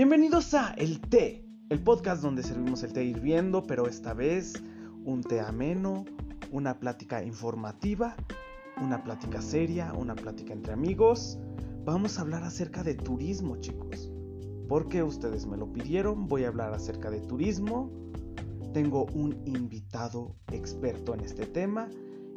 Bienvenidos a El Té, el podcast donde servimos el té hirviendo, pero esta vez un té ameno, una plática informativa, una plática seria, una plática entre amigos. Vamos a hablar acerca de turismo, chicos. Porque ustedes me lo pidieron, voy a hablar acerca de turismo. Tengo un invitado experto en este tema.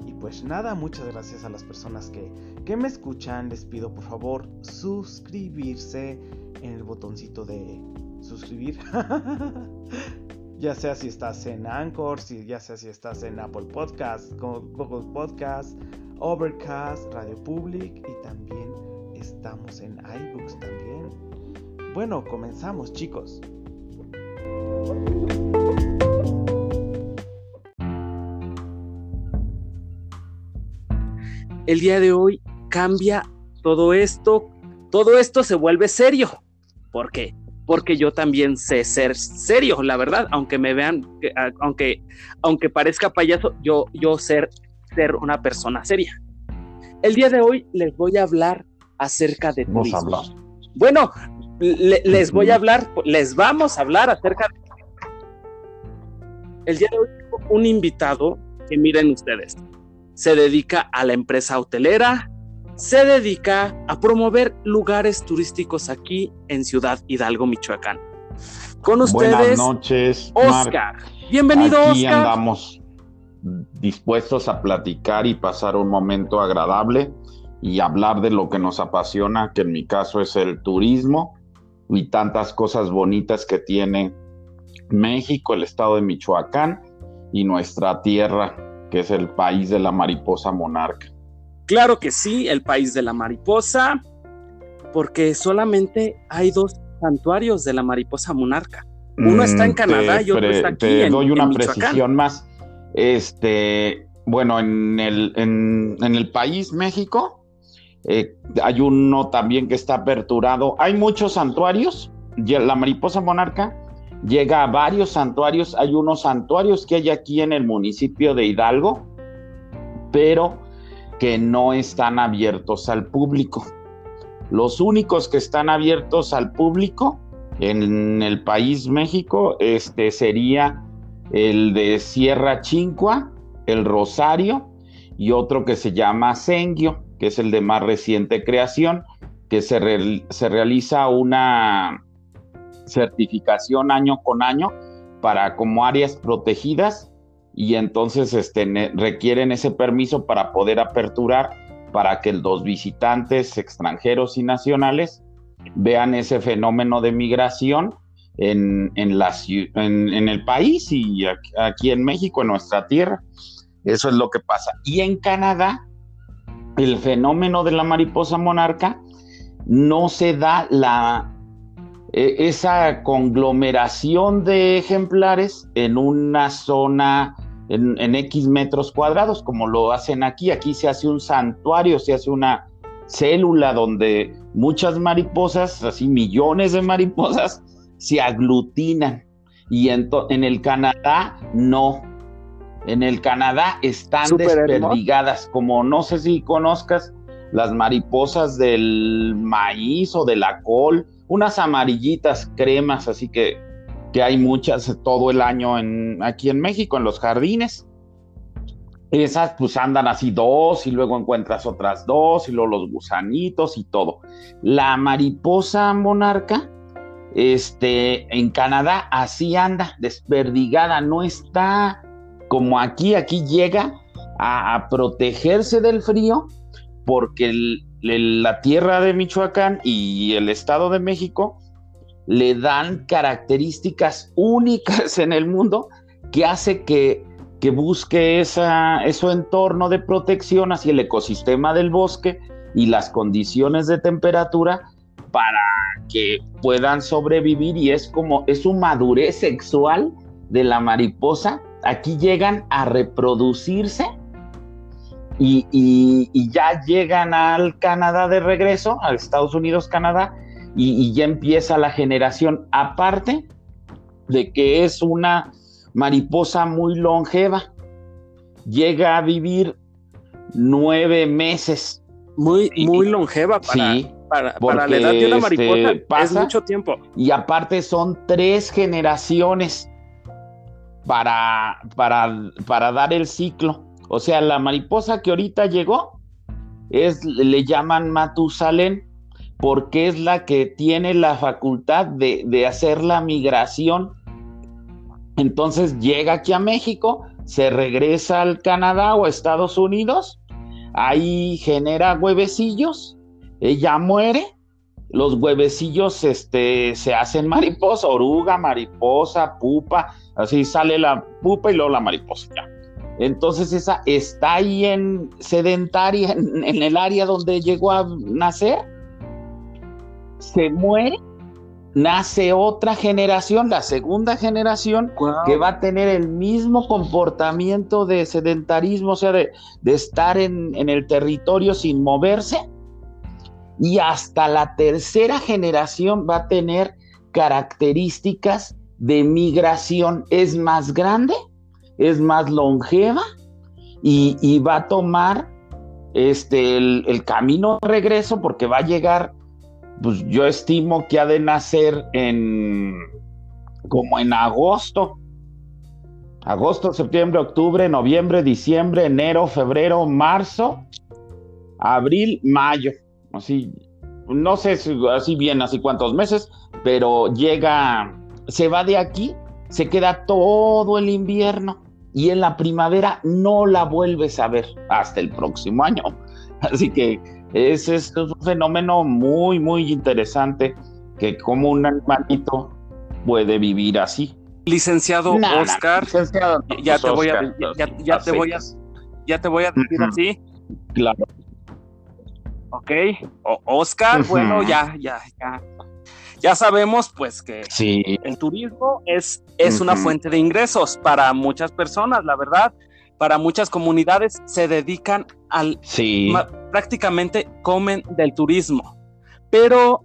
Y pues nada, muchas gracias a las personas que, que me escuchan. Les pido por favor suscribirse en el botoncito de suscribir. ya sea si estás en Anchor, si, ya sea si estás en Apple Podcast, Google Podcast, Overcast, Radio Public y también estamos en iBooks también. Bueno, comenzamos chicos. El día de hoy cambia todo esto, todo esto se vuelve serio. ¿Por qué? Porque yo también sé ser serio, la verdad, aunque me vean, aunque, aunque parezca payaso, yo, yo ser, ser una persona seria. El día de hoy les voy a hablar acerca de turismo. Bueno, les voy a hablar, les vamos a hablar acerca de... El día de hoy tengo un invitado que miren ustedes, se dedica a la empresa hotelera, se dedica a promover lugares turísticos aquí en Ciudad Hidalgo, Michoacán. Con ustedes, Buenas noches, Oscar. Bienvenido, Aquí Oscar. andamos dispuestos a platicar y pasar un momento agradable y hablar de lo que nos apasiona, que en mi caso es el turismo y tantas cosas bonitas que tiene México, el estado de Michoacán y nuestra tierra, que es el país de la mariposa monarca. Claro que sí, el país de la mariposa, porque solamente hay dos santuarios de la mariposa monarca. Uno está en Mm, Canadá y otro está aquí Te doy en una precisión más. Este, bueno, en el, en, en el país México eh, hay uno también que está aperturado. Hay muchos santuarios. La mariposa monarca llega a varios santuarios. Hay unos santuarios que hay aquí en el municipio de Hidalgo, pero que no están abiertos al público. Los únicos que están abiertos al público en el país México este sería el de Sierra Chincua, el Rosario y otro que se llama Senguio, que es el de más reciente creación, que se, se realiza una certificación año con año para como áreas protegidas y entonces este, requieren ese permiso para poder aperturar para que los visitantes extranjeros y nacionales vean ese fenómeno de migración en, en, la, en el país y aquí, aquí en México, en nuestra tierra. Eso es lo que pasa. Y en Canadá, el fenómeno de la mariposa monarca no se da la, eh, esa conglomeración de ejemplares en una zona en, en X metros cuadrados, como lo hacen aquí. Aquí se hace un santuario, se hace una célula donde muchas mariposas, así millones de mariposas, se aglutinan. Y en, el Canadá no. En el Canadá están hermoso. desperdigadas, como no sé si conozcas las mariposas del maíz o de la col, unas amarillitas cremas, así que, que hay muchas todo el año en, aquí en México, en los jardines. Esas pues andan así dos y luego encuentras otras dos y luego los gusanitos y todo. La mariposa monarca, este, en Canadá así anda, desperdigada, no está como aquí, aquí llega a, a protegerse del frío porque el- la tierra de Michoacán y el estado de México le dan características únicas en el mundo que hace que, que busque esa, ese entorno de protección hacia el ecosistema del bosque y las condiciones de temperatura para que puedan sobrevivir y es como es su madurez sexual de la mariposa. Aquí llegan a reproducirse y, y- y ya llegan al Canadá de regreso, a Estados Unidos, Canadá, y, y ya empieza la generación. Aparte de que es una mariposa muy longeva, llega a vivir nueve meses. Muy, muy longeva para, sí, para, la edad de una este, mariposa es mucho tiempo. Y aparte son tres generaciones para, para, para dar el ciclo. O sea, la mariposa que ahorita llegó es, le llaman Matusalén porque es la que tiene la facultad de, de hacer la migración. Entonces llega aquí a México, se regresa al Canadá o Estados Unidos, ahí genera huevecillos, ella muere, los huevecillos este, se hacen mariposa, oruga, mariposa, pupa, así sale la pupa y luego la mariposa. Entonces esa está ahí en sedentaria, en, el área donde llegó a nacer, se muere, nace otra generación, la segunda generación, que va a tener el mismo comportamiento de sedentarismo, o sea, de, estar en, en el territorio sin moverse, y hasta la tercera generación va a tener características de migración, es más grande es más longeva y, va a tomar este, el, camino de regreso porque va a llegar, pues yo estimo que ha de nacer en como en agosto. Agosto, septiembre, octubre, noviembre, diciembre, enero, febrero, marzo, abril, mayo. Así, no sé si así bien, así cuántos meses, pero llega, se va de aquí, se queda todo el invierno y en la primavera no la vuelves a ver hasta el próximo año. Así que es, es un fenómeno muy, muy interesante que como un animalito puede vivir así. Licenciado Oscar, ya, te voy a, ya, te voy a, ya te voy a decir así. Claro. Ok, Oscar, bueno, ya, ya, ya, ya sabemos pues que el turismo es, es una fuente de ingresos para muchas personas, la verdad. Para muchas comunidades se dedican al... Sí. Prácticamente comen del turismo. Pero,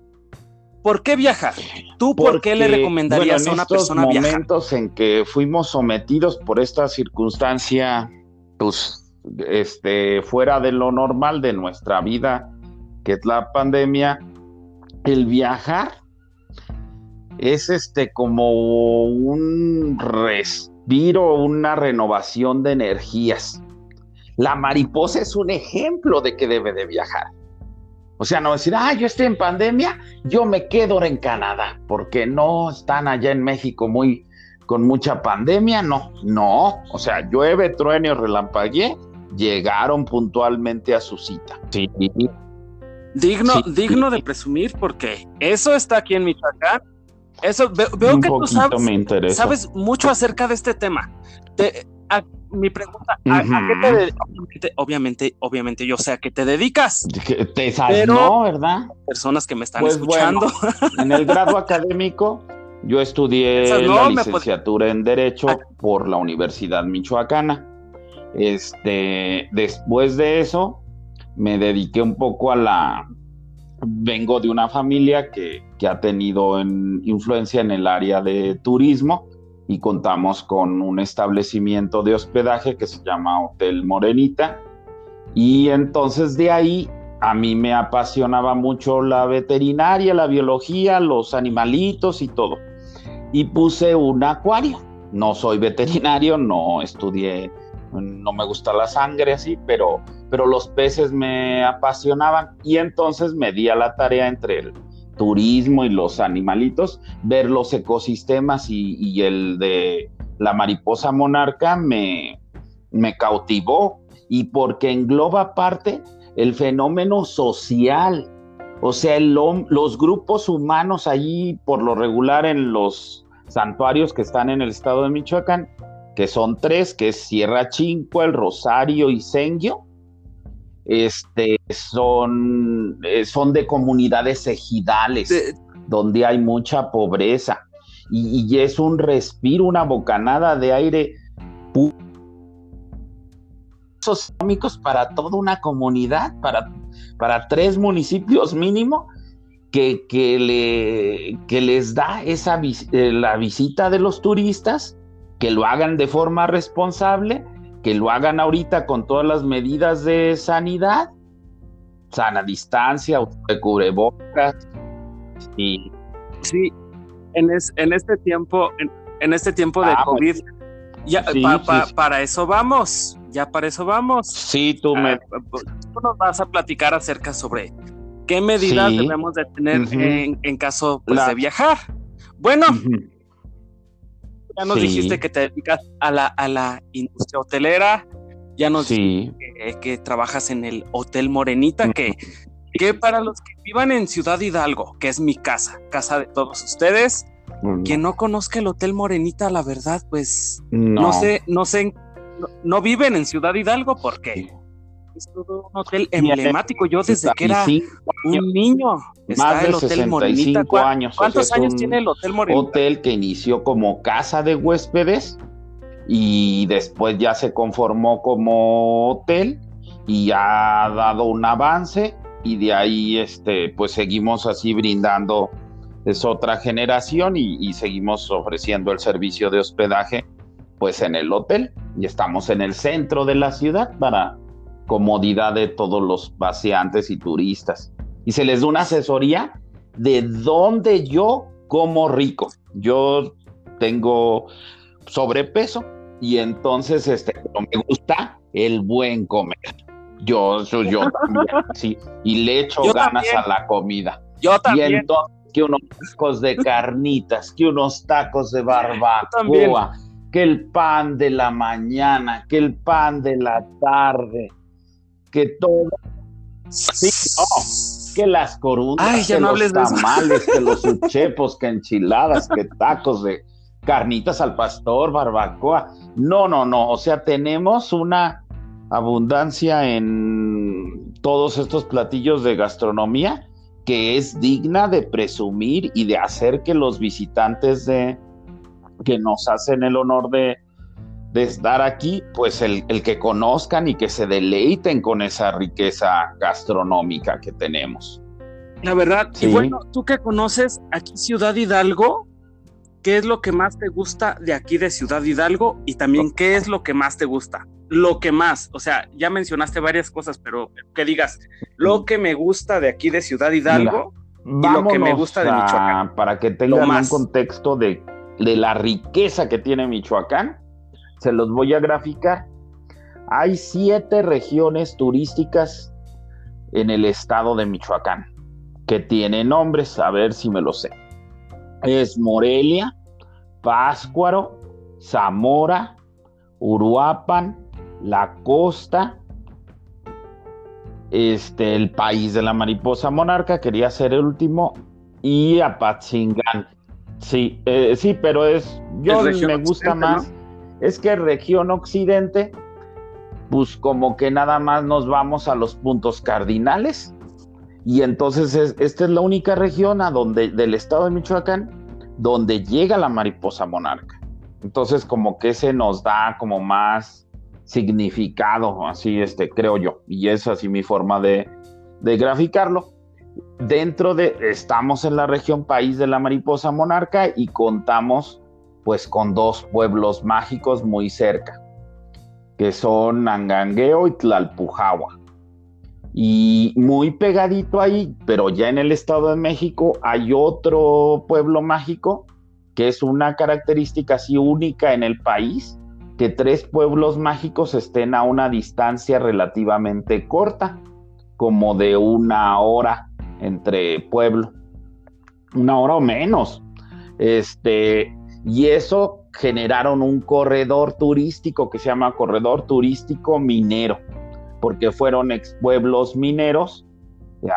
¿por qué viajar? ¿Tú por qué le recomendarías a una persona viajar? En momentos en que fuimos sometidos por esta circunstancia, pues, este, fuera de lo normal de nuestra vida, que es la pandemia, el viajar es este como un respiro, una renovación de energías. La mariposa es un ejemplo de que debe de viajar. O sea, no decir, ah, yo estoy en pandemia, yo me quedo en Canadá, porque no están allá en México muy con mucha pandemia, no, no, o sea, llueve, truene o relampaguee, llegaron puntualmente a su cita. Sí. Digno, digno de presumir, porque eso está aquí en Michoacán eso, veo, que tú sabes, sabes, mucho acerca de este tema. mi pregunta, ¿a, qué te dedicas? Obviamente, obviamente, yo sé a qué te dedicas. Te sabes, no, ¿verdad? Personas que me están pues escuchando. en el grado académico, yo estudié la licenciatura en Derecho ah. por la Universidad Michoacana. Este, después de eso, me dediqué un poco a la vengo de una familia que, ha tenido influencia en el área de turismo y contamos con un establecimiento de hospedaje que se llama Hotel Morenita. Y entonces de ahí a mí me apasionaba mucho la veterinaria, la biología, los animalitos y todo. Y puse un acuario. No soy veterinario, no estudié no me gusta la sangre así, pero, pero los peces me apasionaban y entonces me di a la tarea entre el turismo y los animalitos, ver los ecosistemas y, el de la mariposa monarca me, cautivó. Y porque engloba parte el fenómeno social, o sea, los grupos humanos allí por lo regular en los santuarios que están en el estado de Michoacán, que son tres, que es Sierra Chinco, El Rosario y Senguio, este, son, eh, son de comunidades ejidales, donde hay mucha pobreza, y, es un respiro, una bocanada de aire para toda una comunidad, para, para tres municipios mínimo, que, que, le, que les da esa eh, la visita de los turistas que lo hagan de forma responsable, que lo hagan ahorita con todas las medidas de sanidad sana distancia, de cubrebocas y sí, en, en este tiempo, en, este tiempo de ah, COVID, ya, para eso vamos, ya para eso vamos. Sí, tú me... Ah, tú nos vas a platicar acerca sobre qué medidas debemos de tener en, caso pues, de viajar. Bueno, ya nos dijiste que te dedicas a la, a la industria hotelera, ya nos dijiste que, trabajas en el Hotel Morenita, que, que para los que vivan en Ciudad Hidalgo, que es mi casa, casa de todos ustedes, quien no conozca el Hotel Morenita, la verdad, pues no, sé, no sé, no, viven en Ciudad Hidalgo porque es todo un hotel emblemático. Yo desde que era un niño está el Hotel Morenita. Años, ¿Cuántos años tiene el Hotel Morenita? Hotel que inició como casa de huéspedes y después ya se conformó como hotel y ha dado un avance y de ahí este pues seguimos así brindando es otra generación y, seguimos ofreciendo el servicio de hospedaje pues en el hotel y estamos en el centro de la ciudad para comodidad de todos los paseantes y turistas. Y se les da una asesoría de dónde yo como rico. Yo tengo sobrepeso y entonces este me gusta el buen comer. Yo yo, también sí y le echo ganas a la comida. Yo también. y entonces que unos tacos de carnitas, que unos tacos de barbacoa, que el pan de la mañana, que el pan de la tarde, que todo. Sí, que las corundas, que los tamales, que los uchepos, que enchiladas, que tacos de carnitas al pastor, barbacoa. No, no, no. O sea, tenemos una abundancia en todos estos platillos de gastronomía que es digna de presumir y de hacer que los visitantes de, que nos hacen el honor de, estar aquí, pues el, que conozcan y que se deleiten con esa riqueza gastronómica que tenemos. La verdad, y bueno, tú que conoces aquí Ciudad Hidalgo, ¿qué es lo que más te gusta de aquí de Ciudad Hidalgo? Y también, ¿qué es lo que más te gusta? lo que más, o sea, ya mencionaste varias cosas, pero que digas, lo que me gusta de aquí de Ciudad Hidalgo y lo que me gusta de Michoacán. para que tengan un contexto de, de la riqueza que tiene Michoacán, se los voy a graficar. Hay siete regiones turísticas en el estado de Michoacán que tienen nombres, a ver si me lo sé. Es Morelia, Páscuaro, Zamora, Uruapan, la costa, este, el país de la mariposa monarca, quería ser el último, y Apatzingán. Sí, eh, sí, pero es, yo me gusta más, es que región occidente, pues como que nada más nos vamos a los puntos cardinales, y entonces esta es la única región a donde, del estado de Michoacán, donde llega la mariposa monarca. Entonces como que se nos da como más significado, así este, creo yo, y es así mi forma de, de graficarlo. Dentro de, estamos en la región país de la mariposa monarca y contamos pues con dos pueblos mágicos muy cerca, que son Angangueo y Tlalpujahua. Y muy pegadito ahí, pero ya en el Estado de México hay otro pueblo mágico que es una característica así única en el país, que tres pueblos mágicos estén a una distancia relativamente corta, como de una hora entre pueblo, una hora o menos. Este, y eso generaron un corredor turístico que se llama corredor turístico minero, porque fueron ex pueblos mineros,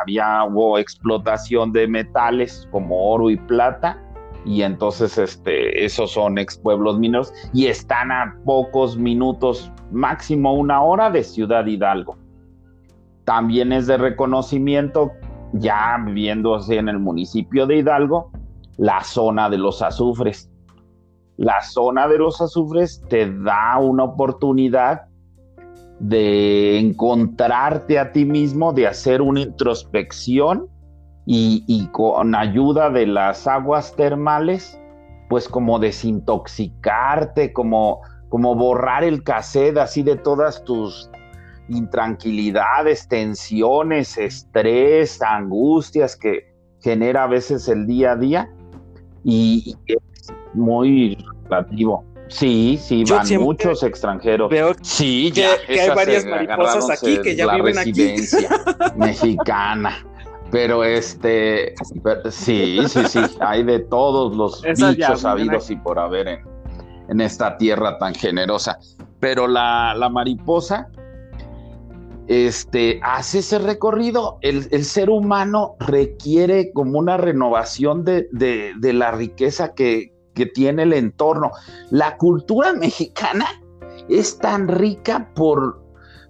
había hubo explotación de metales como oro y plata, y entonces este, esos son ex pueblos mineros y están a pocos minutos, máximo una hora de Ciudad Hidalgo. También es de reconocimiento, ya viviéndose en el municipio de Hidalgo, la zona de los azufres. La zona de los azufres te da una oportunidad de encontrarte a ti mismo, de hacer una introspección y, con ayuda de las aguas termales, pues como desintoxicarte, como, como borrar el cassette así de todas tus intranquilidades, tensiones, estrés, angustias que genera a veces el día a día. Y es muy relativo. Sí, sí, van muchos extranjeros. Veo sí, que, hay varias mariposas aquí que ya viven aquí. mexicana. Pero este, sí, sí, sí, hay de todos los bichos habidos y por haber en, en, esta tierra tan generosa. Pero la, la mariposa, este, hace ese recorrido. El, el, ser humano requiere como una renovación de, de, de la riqueza que, que tiene el entorno. La cultura mexicana es tan rica por,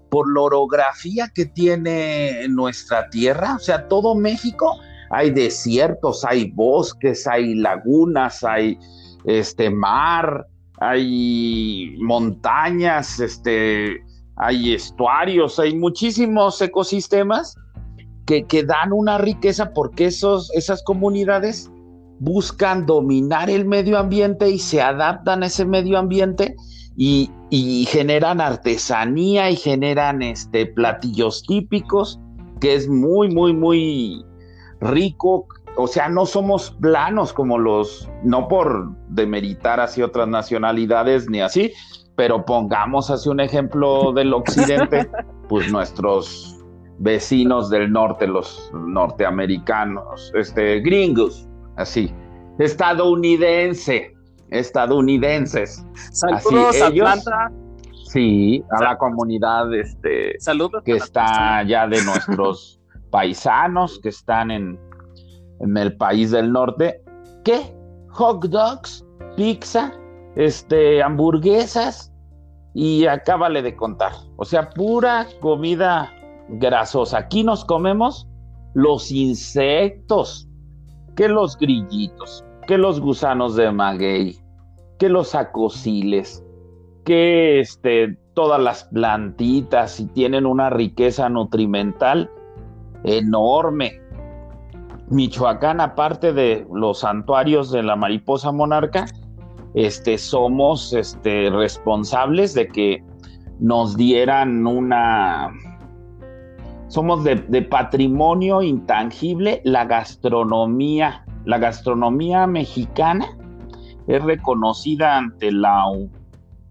por la orografía que tiene nuestra tierra, o sea, todo México, hay desiertos, hay bosques, hay lagunas, hay este mar, hay montañas, este, hay estuarios, hay muchísimos ecosistemas que, que dan una riqueza porque esos, esas comunidades buscan dominar el medio ambiente y se adaptan a ese medio ambiente y, generan artesanía y generan este, platillos típicos, que es muy, muy, muy rico. O sea, no somos planos como los, no por demeritar hacia otras nacionalidades ni así, pero pongamos así un ejemplo del occidente, pues nuestros vecinos del norte, los norteamericanos, este, gringos, así. Estadounidense, estadounidenses. Saludos así, Sí, a la comunidad este, Saludos que está ya de nuestros paisanos que están en, en el país del norte. ¿Qué? Hot dogs, pizza, este, hamburguesas y acábale de contar. O sea, pura comida grasosa. Aquí nos comemos los insectos, que los grillitos, que los gusanos de maguey, que los acosiles, que este, todas las plantitas y tienen una riqueza nutrimental enorme. Michoacán, aparte de los santuarios de la mariposa monarca, este, somos este, responsables de que nos dieran una somos de, patrimonio intangible la gastronomía. La gastronomía mexicana es reconocida ante la,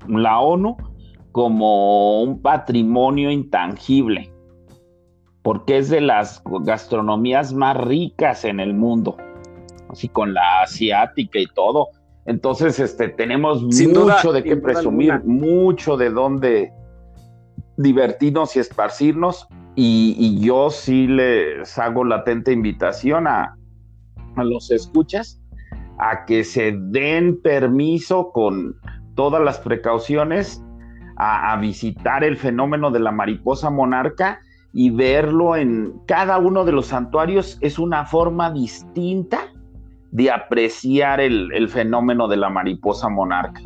la ONU como un patrimonio intangible, porque es de las gastronomías más ricas en el mundo, así con la asiática y todo. Entonces, este, tenemos mucho de qué presumir, mucho de dónde divertirnos y esparcirnos y, yo sí les hago latente invitación a, los escuchas a que se den permiso con todas las precauciones a, visitar el fenómeno de la mariposa monarca y verlo en cada uno de los santuarios es una forma distinta de apreciar el, fenómeno de la mariposa monarca.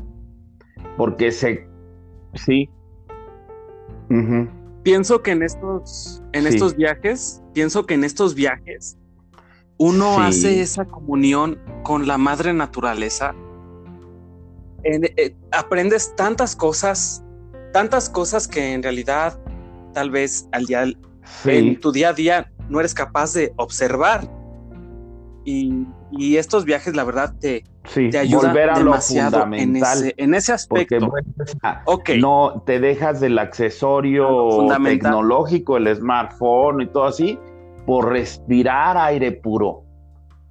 Porque se... Sí pienso que en estos, en estos viajes, pienso que en estos viajes uno hace esa comunión con la madre naturaleza. Eh, aprendes tantas cosas, tantas cosas que en realidad tal vez al día, en tu día a día no eres capaz de observar. Y, estos viajes, la verdad, te, te ayudan demasiado en, ese, en ese aspecto. No te dejas del accesorio tecnológico, el smartphone y todo así, por respirar aire puro.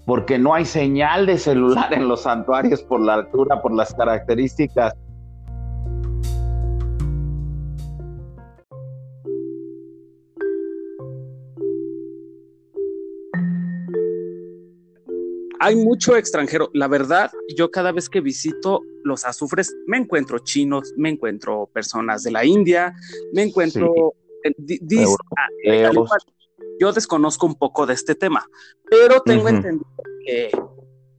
Porque no hay señal de celular en los santuarios por la altura, por las características hay mucho extranjero. La verdad, yo cada vez que visito los azufres me encuentro chinos, me encuentro personas de la India, me encuentro... Ah, yo desconozco un poco de este tema, pero tengo entendido que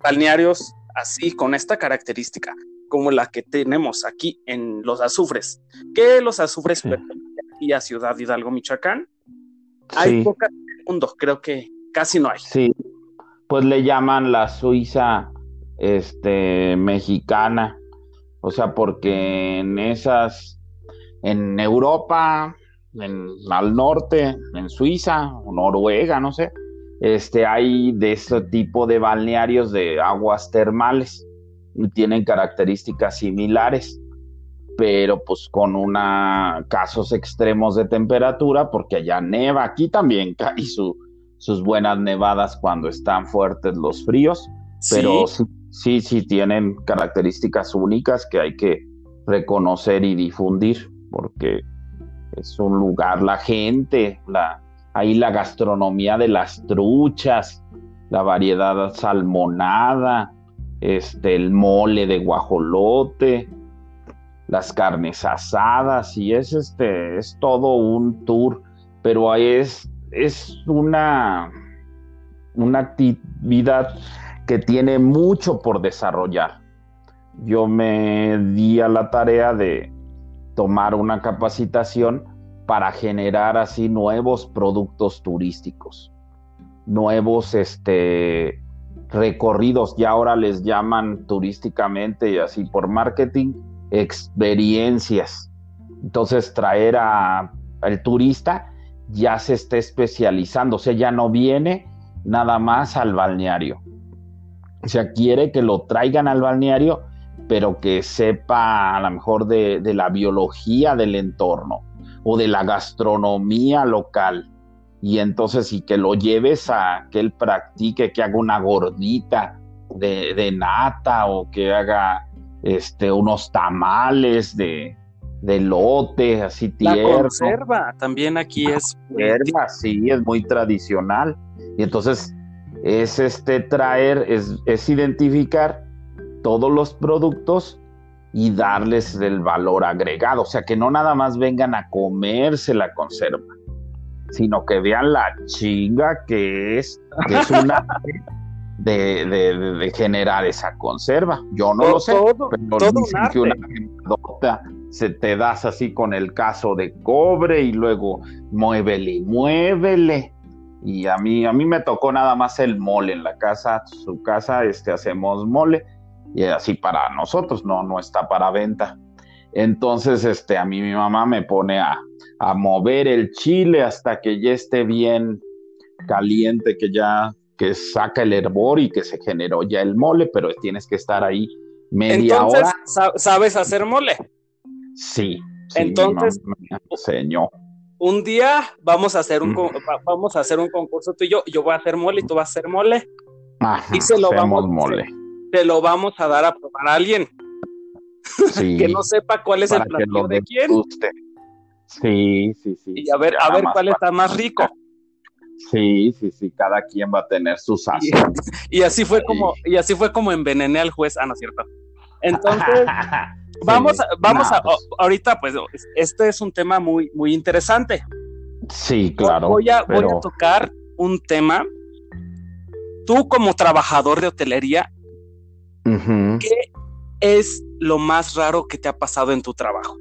balnearios así, con esta característica, como la que tenemos aquí en los azufres, que los azufres sí. aquí a Ciudad Hidalgo, Michoacán, hay pocas en el mundo, creo que casi no hay. Sí, pues le llaman la Suiza este, mexicana. O sea, porque en esas, en Europa, al norte, en Suiza Noruega, no sé, este, hay de ese tipo de balnearios de aguas termales y tienen características similares, pero pues con una casos extremos de temperatura, porque allá neva, aquí también cae sus buenas nevadas cuando están fuertes los fríos, pero sí, sí, sí tienen características únicas que hay que reconocer y difundir, porque es un lugar, la gente, la, ahí la gastronomía de las truchas, la variedad salmonada, este, el mole de guajolote, las carnes asadas, y es este, es todo un tour, pero es, es una, una actividad que tiene mucho por desarrollar. Yo me di a la tarea de tomar una capacitación para generar así nuevos productos turísticos, nuevos este, recorridos, ya ahora les llaman turísticamente y así por marketing, experiencias. Entonces traer a, al turista ya se está especializando, o sea, ya no viene nada más al balneario. O sea, quiere que lo traigan al balneario pero que sepa a lo mejor de, la biología del entorno o de la gastronomía local. Y entonces, y que lo lleves a que él practique, que haga una gordita de, nata o que haga este, unos tamales de, de lote, así tierno. La conserva también aquí es. Conserva, sí, es muy tradicional. Y entonces es este traer, es, es identificar todos los productos y darles el valor agregado. O sea, que no nada más vengan a comerse la conserva, sino que vean la chinga que es, que es una de, de, generar esa conserva. Yo no lo sé, pero dicen que una se te das así con el caso de cobre y luego muévele y muévele. Y a mí, a mí me tocó nada más el mole en la casa, su casa, este, hacemos mole y así para nosotros, no, no está para venta. Entonces, este, a mí mi mamá me pone a, mover el chile hasta que ya esté bien caliente, que ya que saca el hervor y que se generó ya el mole, pero tienes que estar ahí media Entonces, hora. ¿Sabes hacer mole? Sí. Entonces, Un día vamos a hacer un vamos a hacer un concurso tú y yo, yo voy a hacer mole y tú vas a hacer mole. y se lo vamos mole te lo vamos a dar a probar a alguien. que no sepa cuál es el platillo de quién. Sí, sí, sí. Y a ver, a ver cuál está más rico. Sí, sí, sí, cada quien va a tener su sazón. Y, así fue como, y así fue como envenené al juez, ah, no es cierto. Entonces, vamos, a, vamos a, pues. ahorita, pues, este es un tema muy, muy interesante. Sí, claro. Voy a, voy a tocar un tema. Tú, como trabajador de hotelería, ¿Qué es lo más raro que te ha pasado en tu trabajo?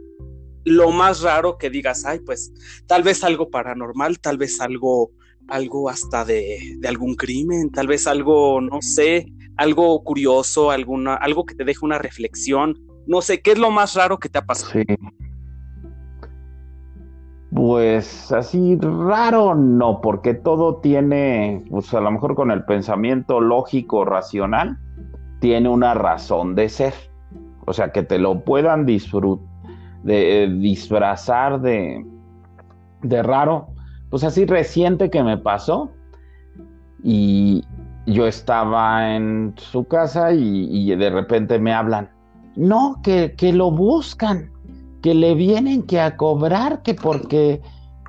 Lo más raro que digas, ay, pues tal vez algo paranormal, tal vez algo, algo hasta de, algún crimen, tal vez algo, no sé, algo curioso, alguna, algo que te deje una reflexión. No sé, ¿qué es lo más raro que te ha pasado? Pues así raro no, porque todo tiene, pues a lo mejor con el pensamiento lógico, racional, tiene una razón de ser. O sea, que te lo puedan de, eh, disfrazar de, de raro. Pues así reciente que me pasó. Y yo estaba en su casa y, de repente me hablan. No, que, que, lo buscan, que le vienen que a cobrar, que porque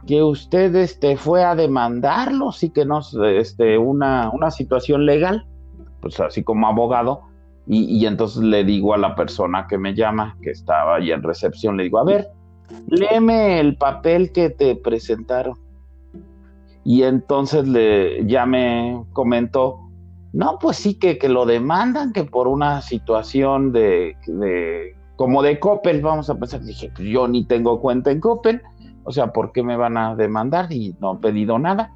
que usted este, fue a demandarlos y que no este, una, una situación legal pues así como abogado, y, entonces le digo a la persona que me llama, que estaba ahí en recepción, le digo, a ver, léeme el papel que te presentaron. Y entonces le, ya me comentó, no, pues sí, que, que lo demandan, que por una situación de, de, como de Coppel, vamos a pensar, dije, pues yo ni tengo cuenta en Coppel, o sea, ¿por qué me van a demandar? Y no he pedido nada.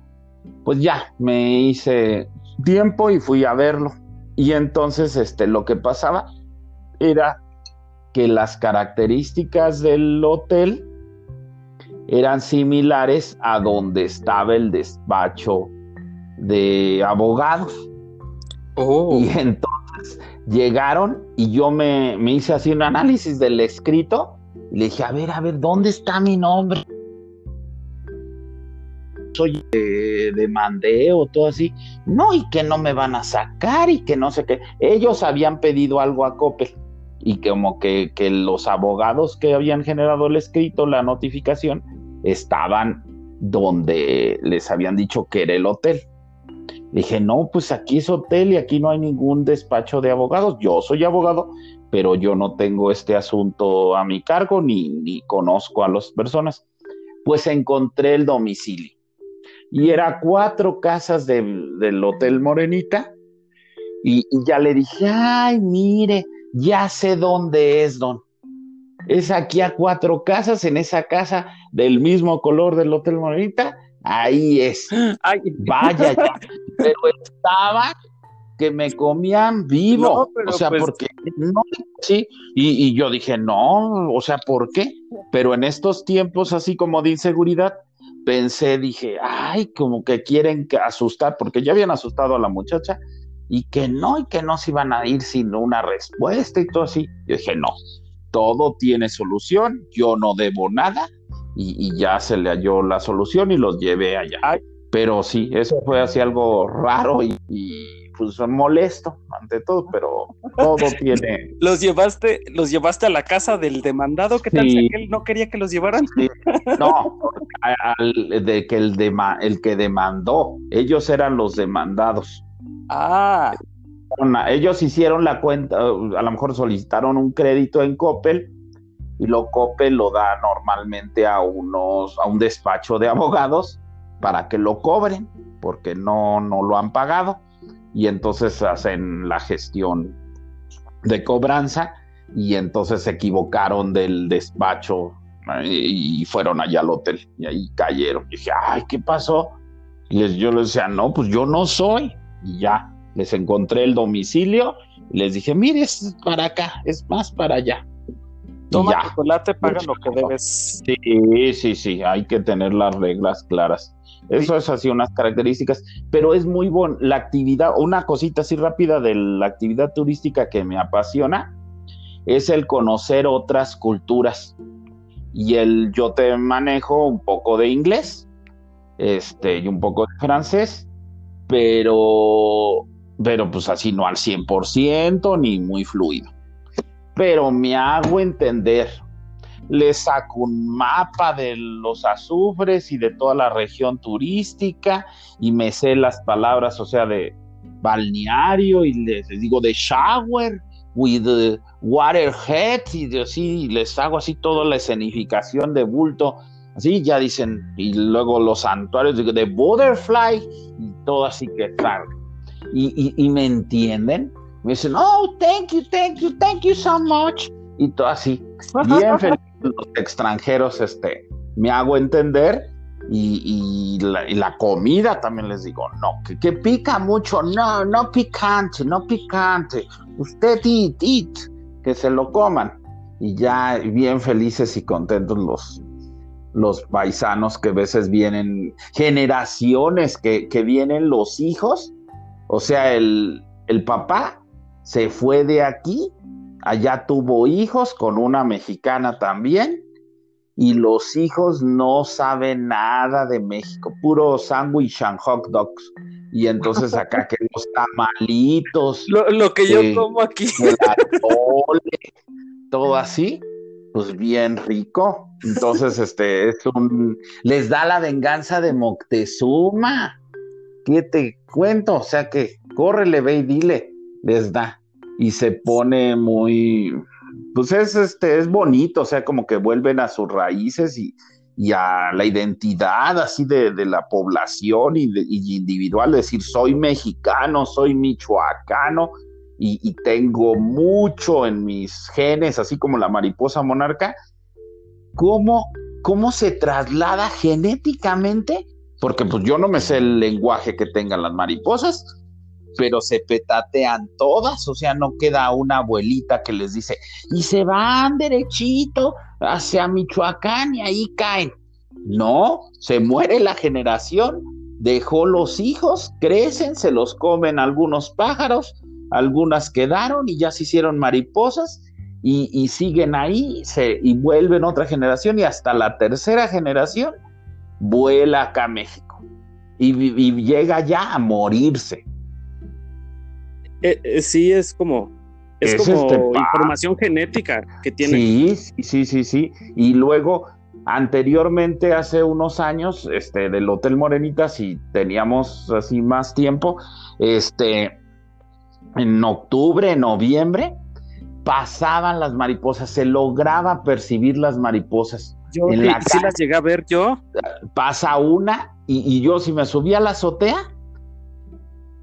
Pues ya, me hice tiempo y fui a verlo. Y entonces este, lo que pasaba era que las características del hotel eran similares a donde estaba el despacho de abogados. Oh. Y entonces llegaron y yo me, me hice así un análisis del escrito y le dije, a ver, a ver, ¿dónde está mi nombre? Soy de, demandé o todo así. No, y que no me van a sacar y que no sé qué. Ellos habían pedido algo a Coppel y como que, que los abogados que habían generado el escrito, la notificación, estaban donde les habían dicho que era el hotel. Dije, no, pues aquí es hotel y aquí no hay ningún despacho de abogados. Yo soy abogado, pero yo no tengo este asunto a mi cargo ni, ni conozco a las personas. Pues encontré el domicilio. Y era cuatro casas del, del Hotel Morenita. Y, y ya le dije, ay, mire, ya sé dónde es, don. Es aquí a cuatro casas, en esa casa del mismo color del Hotel Morenita. Ahí es. Ay, Vaya ya. Pero estaba que me comían vivo. No, pero o sea, pues- porque no, sí. Y, y yo dije, no, o sea, ¿por qué? Pero en estos tiempos, así como de inseguridad, pensé, dije, ay, como que quieren asustar, porque ya habían asustado a la muchacha y que no, y que no se iban a ir sin una respuesta y todo así. Yo dije, no, todo tiene solución, yo no debo nada y, y ya se le halló la solución y los llevé allá. Ay. Pero sí, eso fue así algo raro y, y, pues molesto ante todo, pero todo tiene... los llevaste, los llevaste a la casa del demandado. ¿Qué tal si aquel no quería que los llevaran? No, al- de que el, dema- el que demandó, ellos eran los demandados. Ah, Una- ellos hicieron la cuenta, a lo mejor solicitaron un crédito en Coppel y lo Coppel lo da normalmente a unos, a un despacho de abogados para que lo cobren, porque no, no lo han pagado. Y entonces hacen la gestión de cobranza y entonces se equivocaron del despacho eh, y fueron allá al hotel y ahí cayeron. Y dije, ay, ¿qué pasó? Y les- yo les decía, no, pues yo no soy. Y ya, les encontré el domicilio y les dije, mire, es para acá, es más para allá. Y toma ya. chocolate, paga lo que debes. Sí, sí, sí, hay que tener las reglas claras. Eso es así unas características, pero es muy bon la actividad, una cosita así rápida de la actividad turística que me apasiona es el conocer otras culturas. Y el yo te manejo un poco de inglés, este, y un poco de francés, pero pero pues así no al 100% ni muy fluido. Pero me hago entender le saco un mapa de los azufres y de toda la región turística y me sé las palabras, o sea, de balneario y les, les digo de shower with the waterhead y de así les hago así toda la escenificación de bulto, así ya dicen y luego los santuarios de, de butterfly y todo así que tal. Y, y, y me entienden, me dicen, oh, thank you, thank you, thank you so much y todo así, bien feliz los extranjeros, este, me hago entender y, y, la, y, la, comida también les digo, no, que, que, pica mucho, no, no picante, no picante, usted eat, eat, que se lo coman. Y ya bien felices y contentos los, los paisanos que a veces vienen, generaciones que, que vienen los hijos, o sea, el, el papá se fue de aquí allá tuvo hijos con una mexicana también y los hijos no saben nada de México, puro sándwich and hot dogs. Y entonces acá que los tamalitos, lo, lo que yo eh, como aquí, el atole, todo así, pues bien rico. Entonces, este es un les da la venganza de Moctezuma. ¿Qué te cuento? O sea que córrele, ve y dile, les da y se pone muy, pues es, este, es bonito, o sea, como que vuelven a sus raíces y, y a la identidad así de, de la población y, de, individual, decir, soy mexicano, soy michoacano y, y, tengo mucho en mis genes, así como la mariposa monarca, ¿cómo, cómo se traslada genéticamente? Porque pues yo no me sé el lenguaje que tengan las mariposas, pero se petatean todas, o sea, no queda una abuelita que les dice, y se van derechito hacia Michoacán y ahí caen. No, se muere la generación, dejó los hijos, crecen, se los comen algunos pájaros, algunas quedaron y ya se hicieron mariposas y, siguen ahí se, y vuelven otra generación y hasta la tercera generación vuela acá a México y, llega ya a morirse. Eh, eh, sí, es como, es, como este información genética que tiene. Sí, sí, sí, sí. Y luego, anteriormente, hace unos años, este, del Hotel Morenita, si teníamos así más tiempo, este, en octubre, noviembre, pasaban las mariposas, se lograba percibir las mariposas. Yo en la sí las llegué a ver yo. Pasa una y, yo si me subía a la azotea,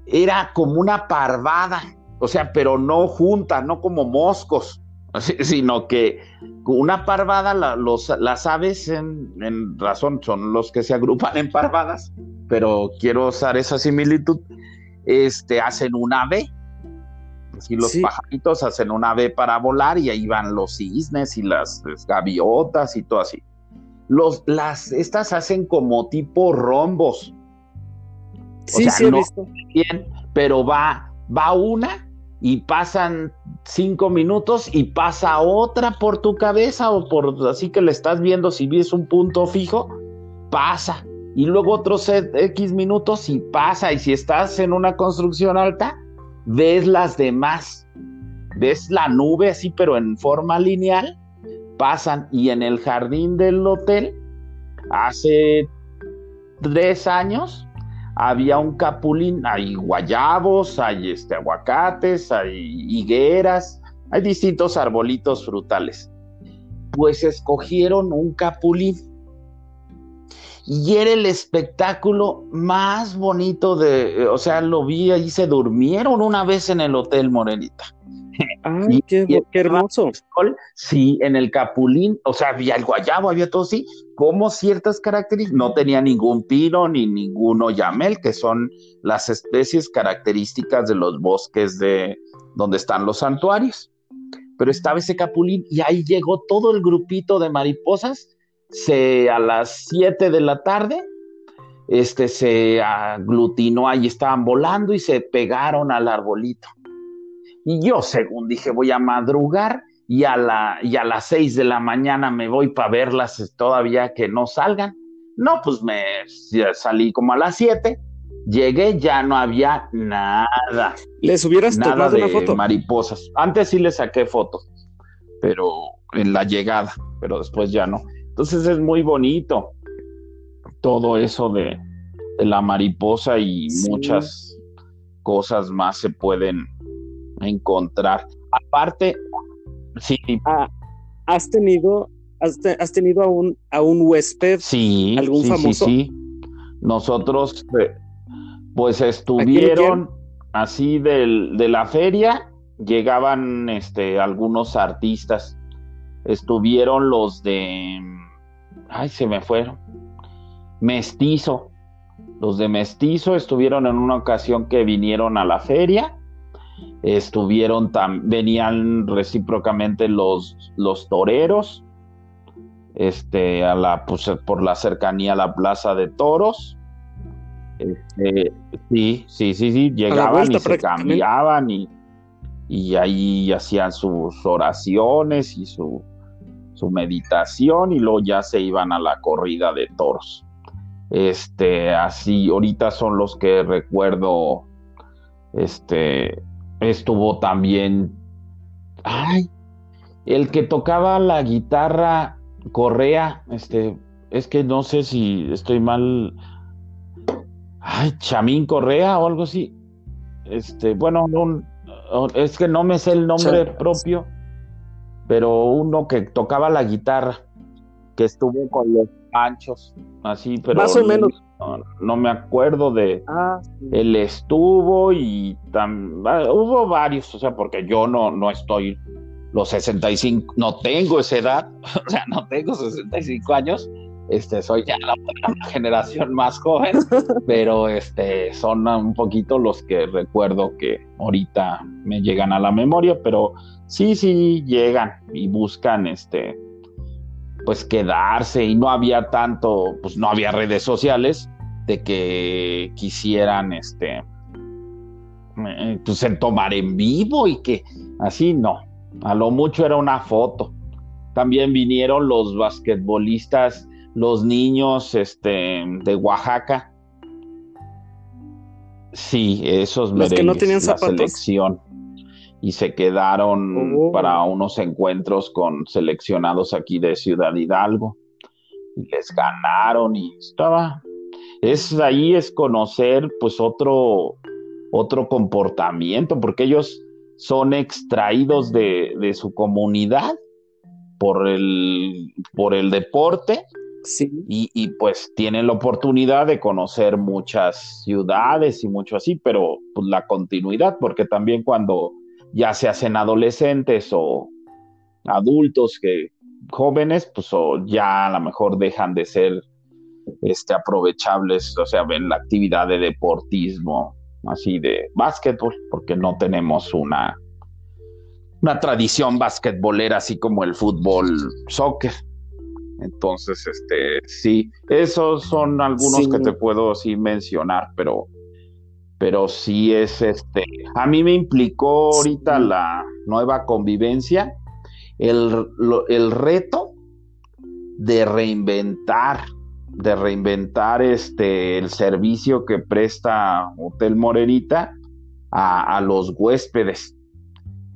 era como una parvada, o sea, pero no junta, no como moscos, sino que una parvada, los, las aves en, en, razón son los que se agrupan en parvadas, pero quiero usar esa similitud, este, hacen un ave Así los pajaritos hacen una V para volar y ahí van los cisnes y las, gaviotas y todo así. Los, las, estas hacen como tipo rombos. Sí, sí, he visto. Bien, pero va, va una y pasan cinco minutos y pasa otra por tu cabeza o por así que le estás viendo si ves un punto fijo, pasa. Y luego otros X minutos y pasa. Y si estás en una construcción alta, ves las demás, ves la nube así, pero en forma lineal, pasan y en el jardín del hotel, hace tres años, había un capulín, hay guayabos, hay este, aguacates, hay higueras, hay distintos arbolitos frutales. Pues escogieron un capulín y era el espectáculo más bonito de, eh, o sea, lo vi ahí, se durmieron una vez en el Hotel Morenita. Ay, qué, hermoso. Sí, en el Capulín, o sea, había el guayabo, había todo así, como ciertas características, no tenía ningún pino ni ningún oyamel, que son las especies características de los bosques de donde están los santuarios. Pero estaba ese Capulín y ahí llegó todo el grupito de mariposas se a las 7 de la tarde este se aglutinó ahí estaban volando y se pegaron al arbolito. Y yo, según dije, voy a madrugar y a, la, y a las 6 de la mañana me voy para verlas todavía que no salgan. No, pues me salí como a las 7, llegué, ya no había nada. ¿Les hubieras nada tomado una foto? Mariposas. Antes sí les saqué fotos, pero en la llegada, pero después ya no. Entonces es muy bonito todo eso de, la mariposa y muchas cosas más se pueden encontrar. Aparte, sí. Ah, ¿Has tenido, has, tenido a un, a un huésped? Sí, algún famoso. Sí, sí. Nosotros, eh, pues estuvieron así del, de la feria, llegaban este, algunos artistas. Estuvieron los de ay, se me fueron. Mestizo. Los de Mestizo estuvieron en una ocasión que vinieron a la feria. Estuvieron venían recíprocamente los, los toreros. Este, a la, pues, por la cercanía a la plaza de toros. Este, sí, sí, sí, sí, llegaban y se cambiaban y, y ahí hacían sus oraciones y su, su meditación y luego ya se iban a la corrida de toros. Este, así, ahorita son los que recuerdo. Este, estuvo también. Ay, el que tocaba la guitarra Correa, este, es que no sé si estoy mal. Ay, Chamín Correa o algo así. Este, bueno, es que no me sé el nombre propio pero uno que tocaba la guitarra, que estuvo con los panchos, así, pero más o menos. No, me acuerdo de ah, él estuvo y tam, hubo varios, o sea, porque yo no, no estoy los 65, no tengo esa edad, o sea, no tengo 65 años, este, soy ya la, generación más joven, pero este, son un poquito los que recuerdo que ahorita me llegan a la memoria, pero Sí, sí, llegan y buscan este pues quedarse y no había tanto, pues no había redes sociales de que quisieran este eh, pues tomar en vivo y que así no, a lo mucho era una foto. También vinieron los basquetbolistas, los niños este, de Oaxaca. Sí, esos los que no tenían la selección y se quedaron Oh. para unos encuentros con seleccionados aquí de Ciudad Hidalgo. Y les ganaron y estaba. Es ahí es conocer pues otro, otro comportamiento, porque ellos son extraídos de, de su comunidad por el, por el deporte Sí. y, y, pues tienen la oportunidad de conocer muchas ciudades y mucho así, pero pues la continuidad, porque también cuando ya se hacen adolescentes o adultos que jóvenes, pues o ya a lo mejor dejan de ser este, aprovechables, o sea, ven la actividad de deportismo, así de básquetbol, porque no tenemos una, una tradición basquetbolera así como el fútbol, soccer. Entonces, este, sí, esos son algunos Sí. que te puedo sí mencionar, pero, pero sí es este, a mí me implicó ahorita la nueva convivencia, el, lo- el reto de reinventar, de reinventar este, el servicio que presta Hotel Morenita a, a los huéspedes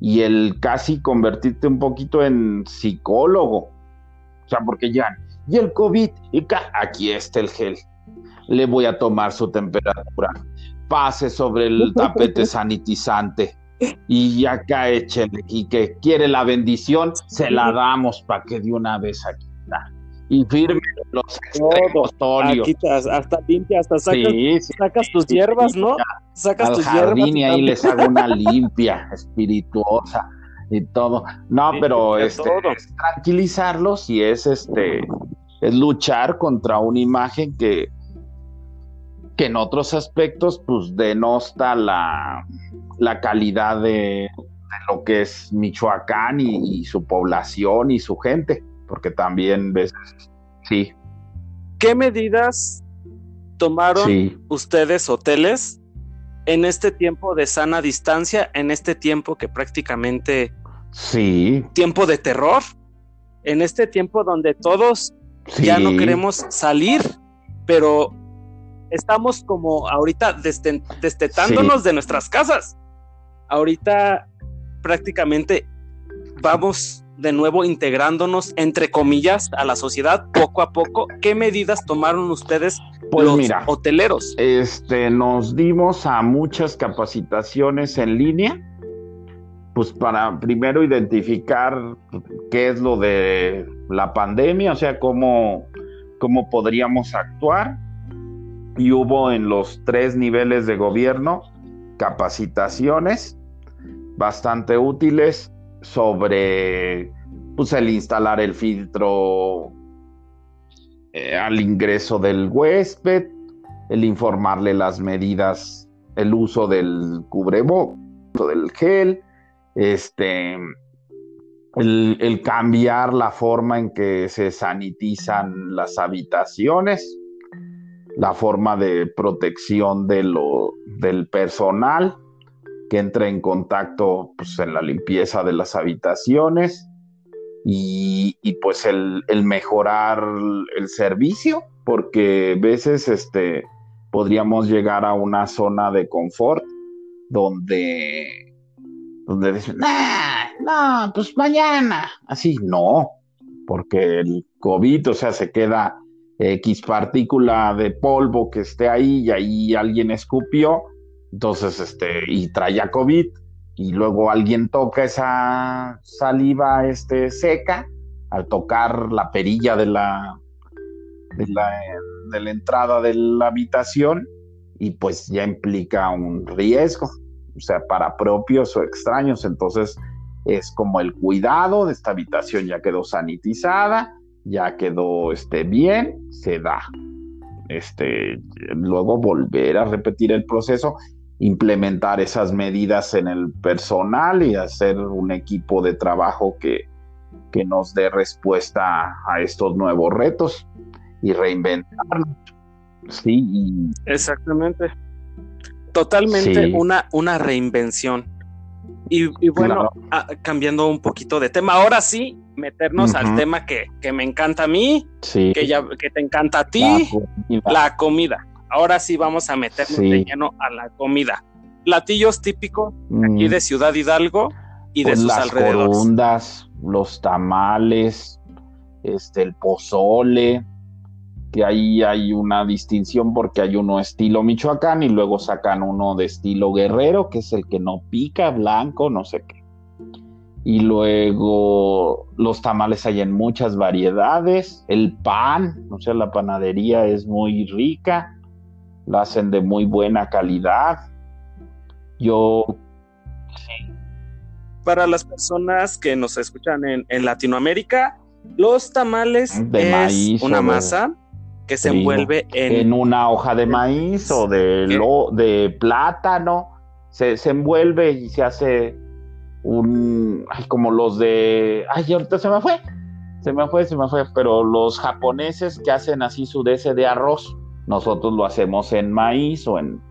y el casi convertirte un poquito en psicólogo. O sea, porque ya, y el COVID, y aquí está el gel. Le voy a tomar su temperatura. Pase sobre el tapete sanitizante. Y acá échele. Y que quiere la bendición, se la damos para que de una vez aquí está. Y firme los extremos hasta limpia, hasta sacas, Sí, sí, sacas tus sí, hierbas, ¿no? Sacas al tus jardín y hierbas. ahí les hago una limpia espirituosa y todo. No, pero este, todo. es tranquilizarlos y es este es luchar contra una imagen que que en otros aspectos pues denosta la, la calidad de, de lo que es Michoacán y, y su población y su gente, porque también ves, sí, ¿Qué medidas tomaron sí, ustedes, hoteles, en este tiempo de sana distancia, en este tiempo que prácticamente sí, tiempo de terror, en este tiempo donde todos sí. ya no queremos salir, pero estamos como ahorita destetándonos de nuestras casas. Ahorita prácticamente vamos de nuevo integrándonos, entre comillas, a la sociedad poco a poco. ¿Qué medidas tomaron ustedes Pues los mira, hoteleros? este, nos dimos a muchas capacitaciones en línea, pues para primero identificar qué es lo de la pandemia, o sea, cómo, cómo podríamos actuar. Y hubo en los tres niveles de gobierno capacitaciones bastante útiles sobre pues, el instalar el filtro eh, al ingreso del huésped, el informarle las medidas, el uso del cubreboc, del gel, este, el cambiar la forma en que se sanitizan las habitaciones, la forma de protección de lo, del personal que entra en contacto pues, en la limpieza de las habitaciones y, y, pues el, mejorar el servicio, porque a veces este, podríamos llegar a una zona de confort donde, donde dicen, no, pues mañana, así, no, porque el COVID, o sea, se queda X partícula de polvo que esté ahí y ahí alguien escupió, entonces, este, y traía COVID, y luego alguien toca esa saliva este, seca al tocar la perilla de la, de la, de la entrada de la habitación y pues ya implica un riesgo, o sea, para propios o extraños. Entonces es como el cuidado de esta habitación ya quedó sanitizada, ya quedó este, bien, se da. Este, luego volver a repetir el proceso implementar esas medidas en el personal y hacer un equipo de trabajo que, que nos dé respuesta a estos nuevos retos y reinventarnos. Sí. Exactamente. Totalmente una, una reinvención. Y, bueno, ah, cambiando un poquito de tema, ahora sí, meternos al tema que, me encanta a mí, que, ya, que te encanta a ti, la comida. Ahora sí vamos a meternos de lleno a la comida. Platillos típicos aquí mm. de Ciudad Hidalgo y de pues sus las alrededores. los tamales, este, el pozole, que ahí hay una distinción porque hay uno estilo Michoacán y luego sacan uno de estilo guerrero, que es el que no pica, blanco, no sé qué. Y luego los tamales hay en muchas variedades, el pan, o sea, la panadería es muy rica, la hacen de muy buena calidad. Yo Para las personas que nos escuchan en, Latinoamérica, los tamales de es maíz una masa que se envuelve en, una hoja de maíz o de, lo, de plátano, se, envuelve y se hace un, ay, como los de, ay, ahorita se me fue, se me fue, se me fue, pero los japoneses que hacen así su dese de arroz, nosotros lo hacemos en maíz o en,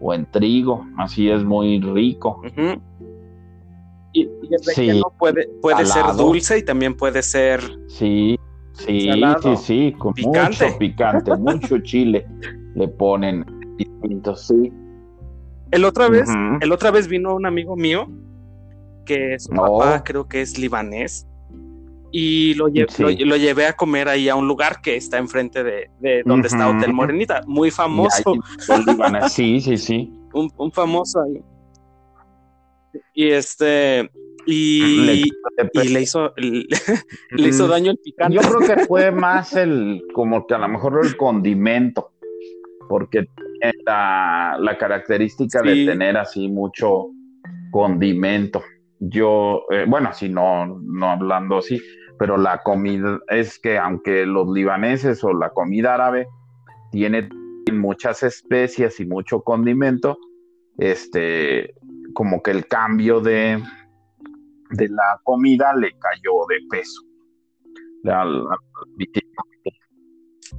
o en trigo, así es muy rico. Y, el relleno puede, puede ser dulce y también puede ser sí. Sí, sí, sí, con mucho picante, mucho chile le ponen distintos, sí. El otra vez, el otra vez vino un amigo mío que su papá creo que es libanés y lo, lo, llevé a comer ahí a un lugar que está enfrente de, de donde está Hotel Morenita, muy famoso. sí, sí, sí. Un, un famoso ahí. Y este, y le, hizo, le hizo daño el picante. Yo creo que fue más el, como que a lo mejor el condimento, porque tiene la, característica de tener así mucho condimento. Yo, eh, bueno, así no, no hablando así, pero la comida es que aunque los libaneses o la comida árabe tiene muchas especias y mucho condimento, este, como que el cambio de, de la comida le cayó de peso.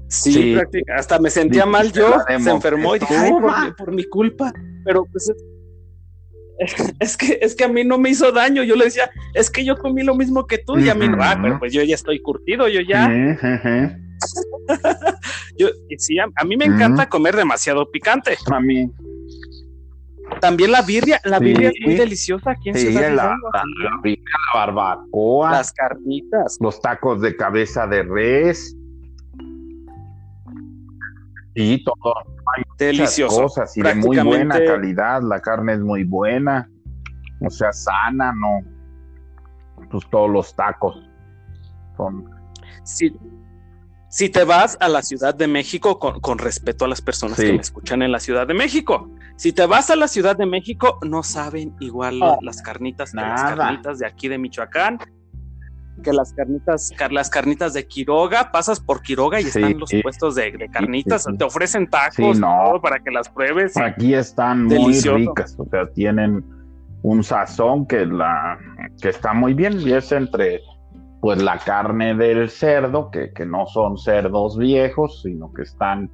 sí, hasta me sentía mal yo, se enfermó y dije, por, mi culpa, pero pues es, que es que a mí no me hizo daño, yo le decía, es que yo comí lo mismo que tú y a mí no, ah, pero pues yo ya estoy curtido, yo ya. yo, sí, a, mí me encanta comer demasiado picante. A mí, también la birria, la birria es muy deliciosa aquí en Ciudad la, la, la, barbacoa, las carnitas, los tacos de cabeza de res. Y todo. Hay Delicioso. cosas y de muy buena calidad. La carne es muy buena. O sea, sana, ¿no? Pues todos los tacos son. Sí, si te vas a la Ciudad de México, con, respeto a las personas que me escuchan en la Ciudad de México, si te vas a la Ciudad de México, no saben igual las carnitas que las carnitas de aquí de Michoacán, que las carnitas, las carnitas de Quiroga, pasas por Quiroga y están los puestos de, carnitas, te ofrecen tacos para que las pruebes. Aquí están muy ricas, o sea, tienen un sazón que la que está muy bien y es entre pues la carne del cerdo, que, no son cerdos viejos, sino que están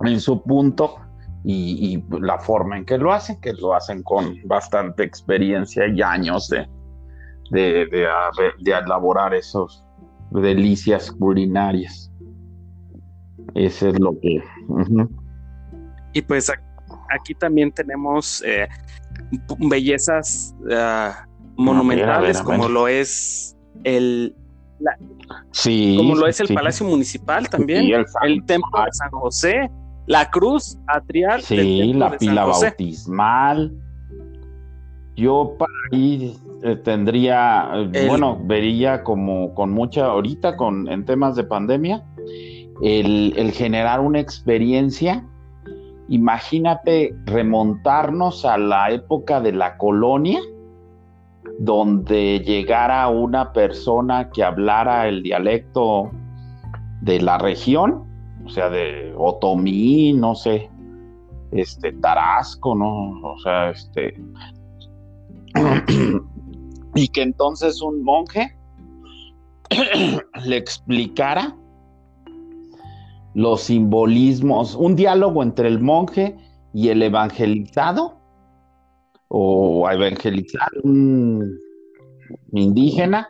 en su punto, y, la forma en que lo hacen, que lo hacen con bastante experiencia y años de, de, de, elaborar esos delicias culinarias. Eso es lo que... Y pues aquí también tenemos eh, bellezas monumentales como lo es el como lo es el Palacio Municipal también, el, Templo de San José, la cruz atrial. Sí, la pila bautismal. Yo para ahí eh, tendría, eh, bueno, vería como con mucha, ahorita con en temas de pandemia, el, el generar una experiencia. Imagínate remontarnos a la época de la colonia donde llegara una persona que hablara el dialecto de la región, o sea, de Otomí, no sé, este, Tarasco, ¿no? O sea, este, y que entonces un monje le explicara los simbolismos, un diálogo entre el monje y el evangelizado o evangelizar un indígena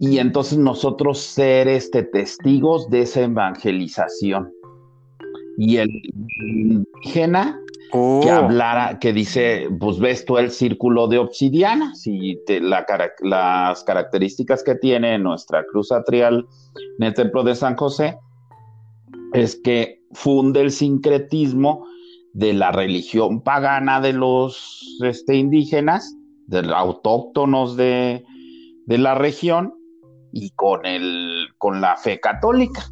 y entonces nosotros ser este testigos de esa evangelización. Y el indígena que Oh. hablara, que dice, pues ves tú el círculo de obsidiana, si te- la cara- las características que tiene nuestra cruz atrial en el templo de San José, es que funde el sincretismo de la religión pagana de los este, indígenas, de los autóctonos de, de la región, y con, el, con la fe católica.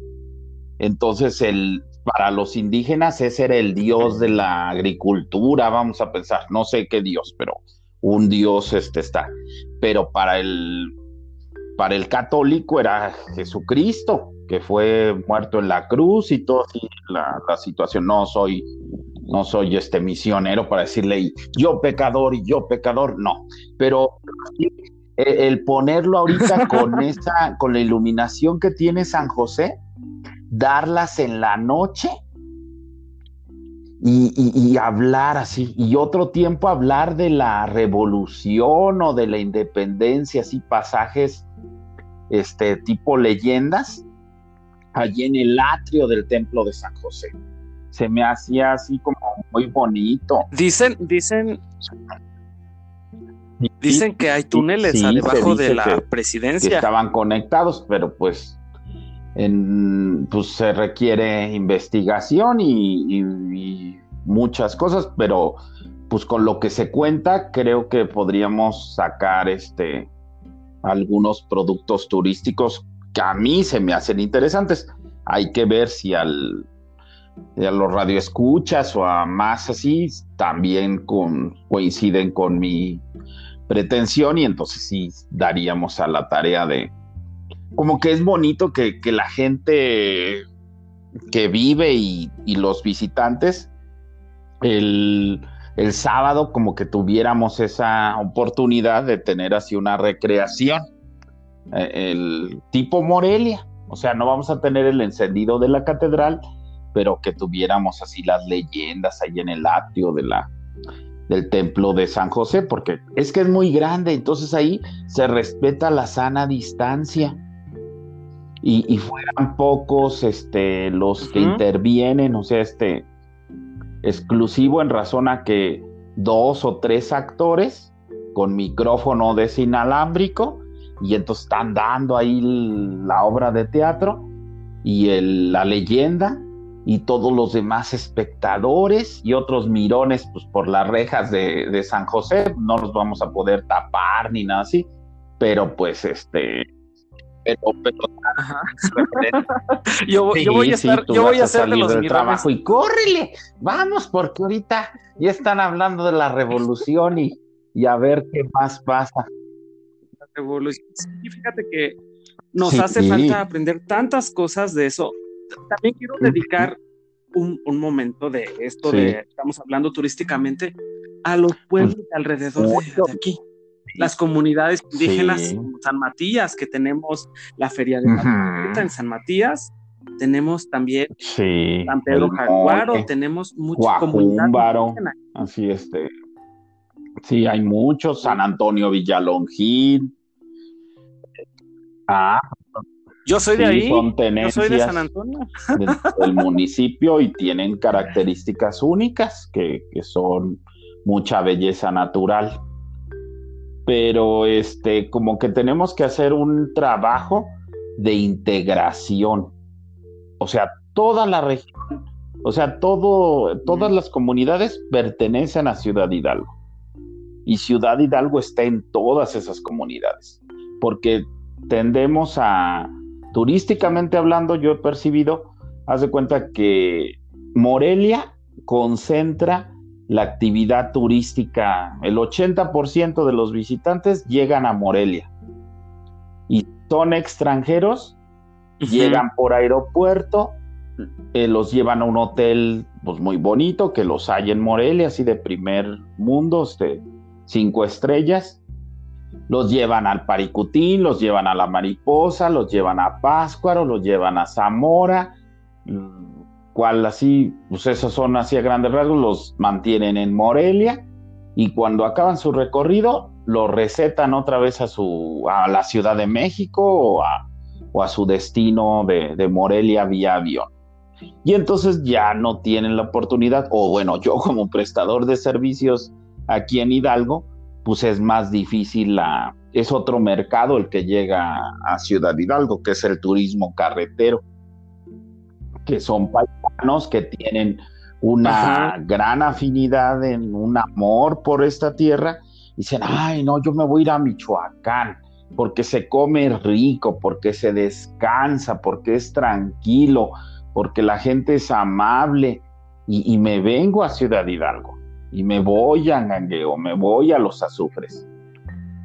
Entonces, el, para los indígenas ese era el dios de la agricultura, vamos a pensar, no sé qué dios, pero un dios este está. Pero para el, para el católico era Jesucristo, que fue muerto en la cruz y todo así, la, la situación. No soy, no soy este misionero para decirle yo pecador y yo pecador, no. Pero el ponerlo ahorita con esa, con la iluminación que tiene San José, darlas en la noche y, y, y, hablar así, y otro tiempo hablar de la revolución o de la independencia, así pasajes este tipo leyendas, allí en el atrio del templo de San José. Se me hacía así como muy bonito. Dicen, dicen, dicen que hay túneles sí, debajo de la presidencia. Que estaban conectados, pero pues en, pues se requiere investigación y, y, y, muchas cosas, pero pues con lo que se cuenta creo que podríamos sacar este algunos productos turísticos que a mí se me hacen interesantes. Hay que ver si al a los radioescuchas o a más así también coinciden con mi pretensión y entonces sí daríamos a la tarea de, como que es bonito que, que la gente que vive y, y los visitantes el, el, sábado como que tuviéramos esa oportunidad de tener así una recreación eh, el tipo Morelia. O sea no vamos a tener el encendido de la catedral pero que tuviéramos así las leyendas ahí en el atrio de la del templo de San José porque es que es muy grande entonces ahí se respeta la sana distancia y, y, fueran pocos este, los uh -huh. que intervienen, o sea, este exclusivo en razón a que dos o tres actores con micrófono desinalámbrico y entonces están dando ahí la obra de teatro y el, la leyenda y todos los demás espectadores y otros mirones pues por las rejas de, de San José no los vamos a poder tapar ni nada así pero pues este pero, pero yo, sí, yo, voy a estar, sí, yo voy a hacer de los del trabajo y córrele, vamos, porque ahorita ya están hablando de la revolución y, y a ver qué más pasa. La revolución. Sí, fíjate que nos hace falta aprender tantas cosas de eso. También quiero dedicar un, un momento de esto de estamos hablando turísticamente a los pueblos de alrededor de, de aquí. Las comunidades indígenas sí. San Matías, que tenemos la feria de la uh -huh. en San Matías, tenemos también sí, San Pedro Jaguaro, tenemos muchas comunidades así este, sí, hay muchos, San Antonio Villalongín, ah, yo soy sí, de ahí, son yo soy de San Antonio. del municipio y tienen características únicas que, que son mucha belleza natural pero este, como que tenemos que hacer un trabajo de integración. O sea, toda la región, o sea, todo, todas las comunidades pertenecen a Ciudad Hidalgo. Y Ciudad Hidalgo está en todas esas comunidades, porque tendemos a, turísticamente hablando, yo he percibido, haz de cuenta que Morelia concentra la actividad turística, el 80% de los visitantes llegan a Morelia. Y son extranjeros, uh -huh. llegan por aeropuerto, eh, los llevan a un hotel pues muy bonito que los hay en Morelia, así de primer mundo, de cinco estrellas, Los llevan al Paricutín, los llevan a la Mariposa, los llevan a Páscuaro, los llevan a Zamora, mm, cual así, pues esos son así a grandes rasgos, los mantienen en Morelia y cuando acaban su recorrido, lo recetan otra vez a, su, a la Ciudad de México o a, o a su destino de, de Morelia vía avión. Y entonces ya no tienen la oportunidad, o bueno, yo como prestador de servicios aquí en Hidalgo, pues es más difícil la, es otro mercado el que llega a Ciudad Hidalgo, que es el turismo carretero, que son paisanos que tienen una gran afinidad, en un amor por esta tierra, y dicen, ay, no, yo me voy a ir a Michoacán, porque se come rico, porque se descansa, porque es tranquilo, porque la gente es amable, y me vengo a Ciudad Hidalgo y me voy a Angangueo, me voy a los azufres.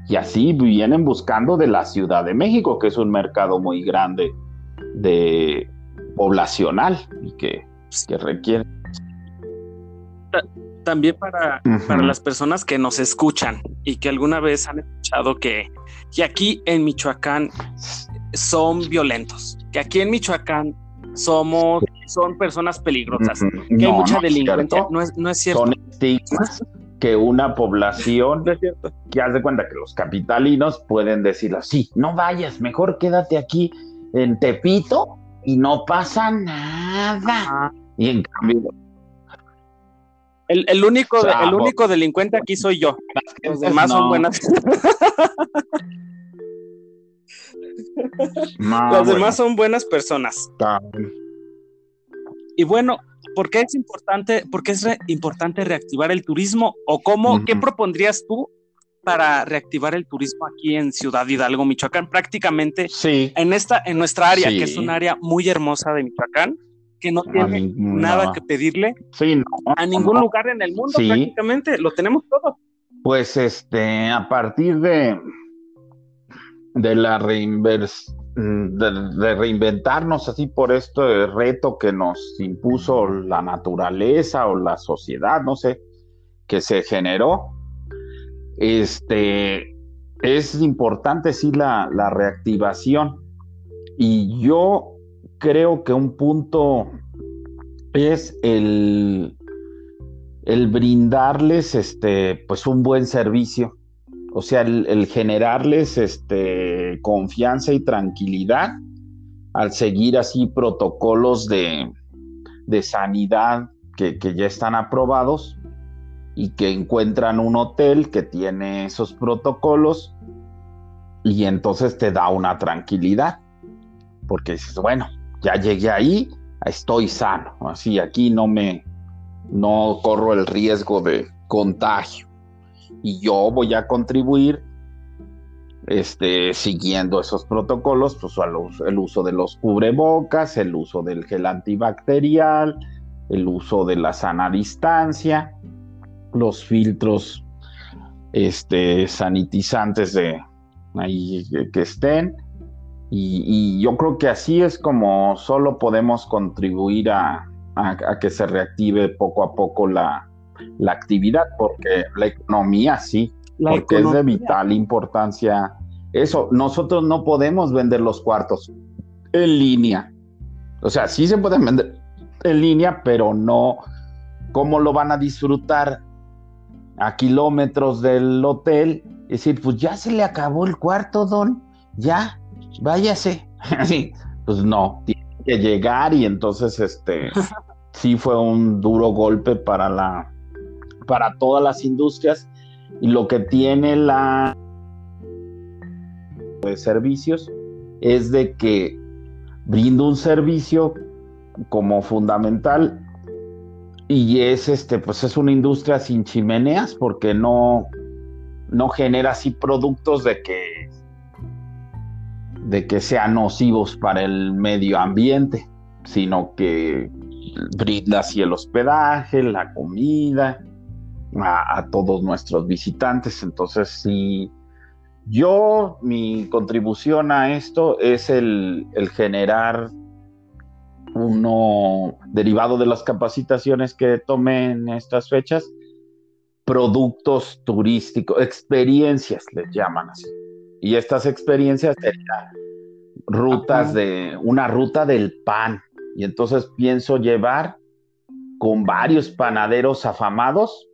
Y así vienen buscando de la Ciudad de México, que es un mercado muy grande de poblacional y que, que requiere. También para, para las personas que nos escuchan y que alguna vez han escuchado que, que aquí en Michoacán son violentos, que aquí en Michoacán somos, son personas peligrosas, que hay mucha delincuencia. No es, no es cierto. Son estigmas que una población que haz de cuenta que los capitalinos pueden decir así, no vayas, mejor quédate aquí en Tepito y no pasa nada. Y en cambio. El, único, el único delincuente aquí soy yo. Los demás son buenas. Los demás son buenas personas. Y bueno, ¿por qué es importante, por es importante reactivar el turismo? ¿O cómo, qué propondrías tú para reactivar el turismo aquí en Ciudad Hidalgo, Michoacán? Prácticamente en esta, en nuestra área, que es un área muy hermosa de Michoacán, que no tiene nada que pedirle a ningún lugar en el mundo, prácticamente, lo tenemos todo. Pues este, a partir de de la mm, de, reinventarnos así por este reto que nos impuso la naturaleza o la sociedad, no sé, que se generó. Este es importante sí la, la reactivación. Y yo creo que un punto es el, el brindarles este, pues un buen servicio o sea, el, generarles este, confianza y tranquilidad al seguir así protocolos de, sanidad que, ya están aprobados y que encuentran un hotel que tiene esos protocolos y entonces te da una tranquilidad, porque dices, bueno, ya llegué ahí, estoy sano, así aquí no me, no corro el riesgo de contagio y yo voy a contribuir este, siguiendo esos protocolos, pues el uso de los cubrebocas, el uso del gel antibacterial, el uso de la sana distancia, los filtros este, sanitizantes de ahí que, estén. Y, yo creo que así es como solo podemos contribuir a que se reactive poco a poco la, la actividad, porque la economía sí, porque es de vital importancia. Eso, nosotros no podemos vender los cuartos en línea. O sea, sí se pueden vender en línea, pero no cómo lo van a disfrutar a kilómetros del hotel. Es decir, pues ya se le acabó el cuarto, don, ya, váyase. pues no, tiene que llegar y entonces este sí fue un duro golpe para la para todas las industrias y lo que tiene la de servicios es de que brinda un servicio como fundamental y es este pues es una industria sin chimeneas porque no no genera así productos de que de que sean nocivos para el medio ambiente sino que brinda así el hospedaje la comida a, todos nuestros visitantes. Entonces, si yo, mi contribución a esto es el, generar uno derivado de las capacitaciones que tomé en estas fechas, productos turísticos, experiencias les llaman así. Y estas experiencias serían rutas de una ruta del pan. Y entonces pienso llevar con varios panaderos afamados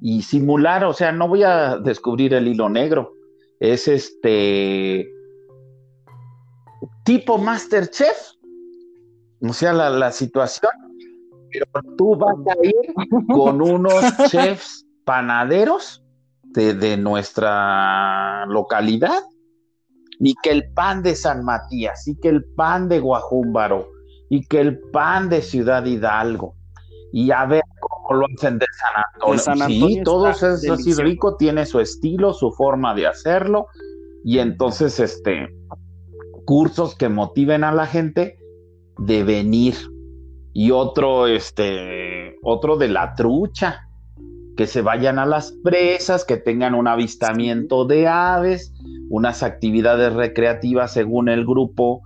y simular, o sea, no voy a descubrir el hilo negro, es este tipo Masterchef, o sea, la, situación, pero tú vas a ir con unos chefs panaderos de, de nuestra localidad. Y que el pan de San Matías, y que el pan de Guajúmbaro, y que el pan de Ciudad Hidalgo, y a ver cómo lo hacen de San Antonio. sí, todo eso es así rico, tiene su estilo, su forma de hacerlo, y entonces, este, cursos que motiven a la gente de venir. Y otro, este, otro de la trucha, que se vayan a las presas, que tengan un avistamiento de aves, unas actividades recreativas según el grupo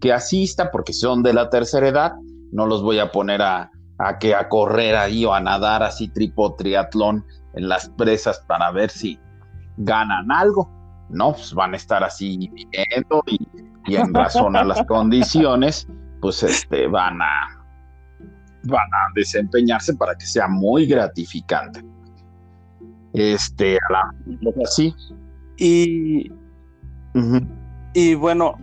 que asista, porque son de la tercera edad, no los voy a poner a, a que a correr ahí o a nadar así tripo triatlón en las presas para ver si ganan algo. No, pues van a estar así viendo y, en razón a las condiciones, pues este van a van a desempeñarse para que sea muy gratificante. Este, así. Y y bueno,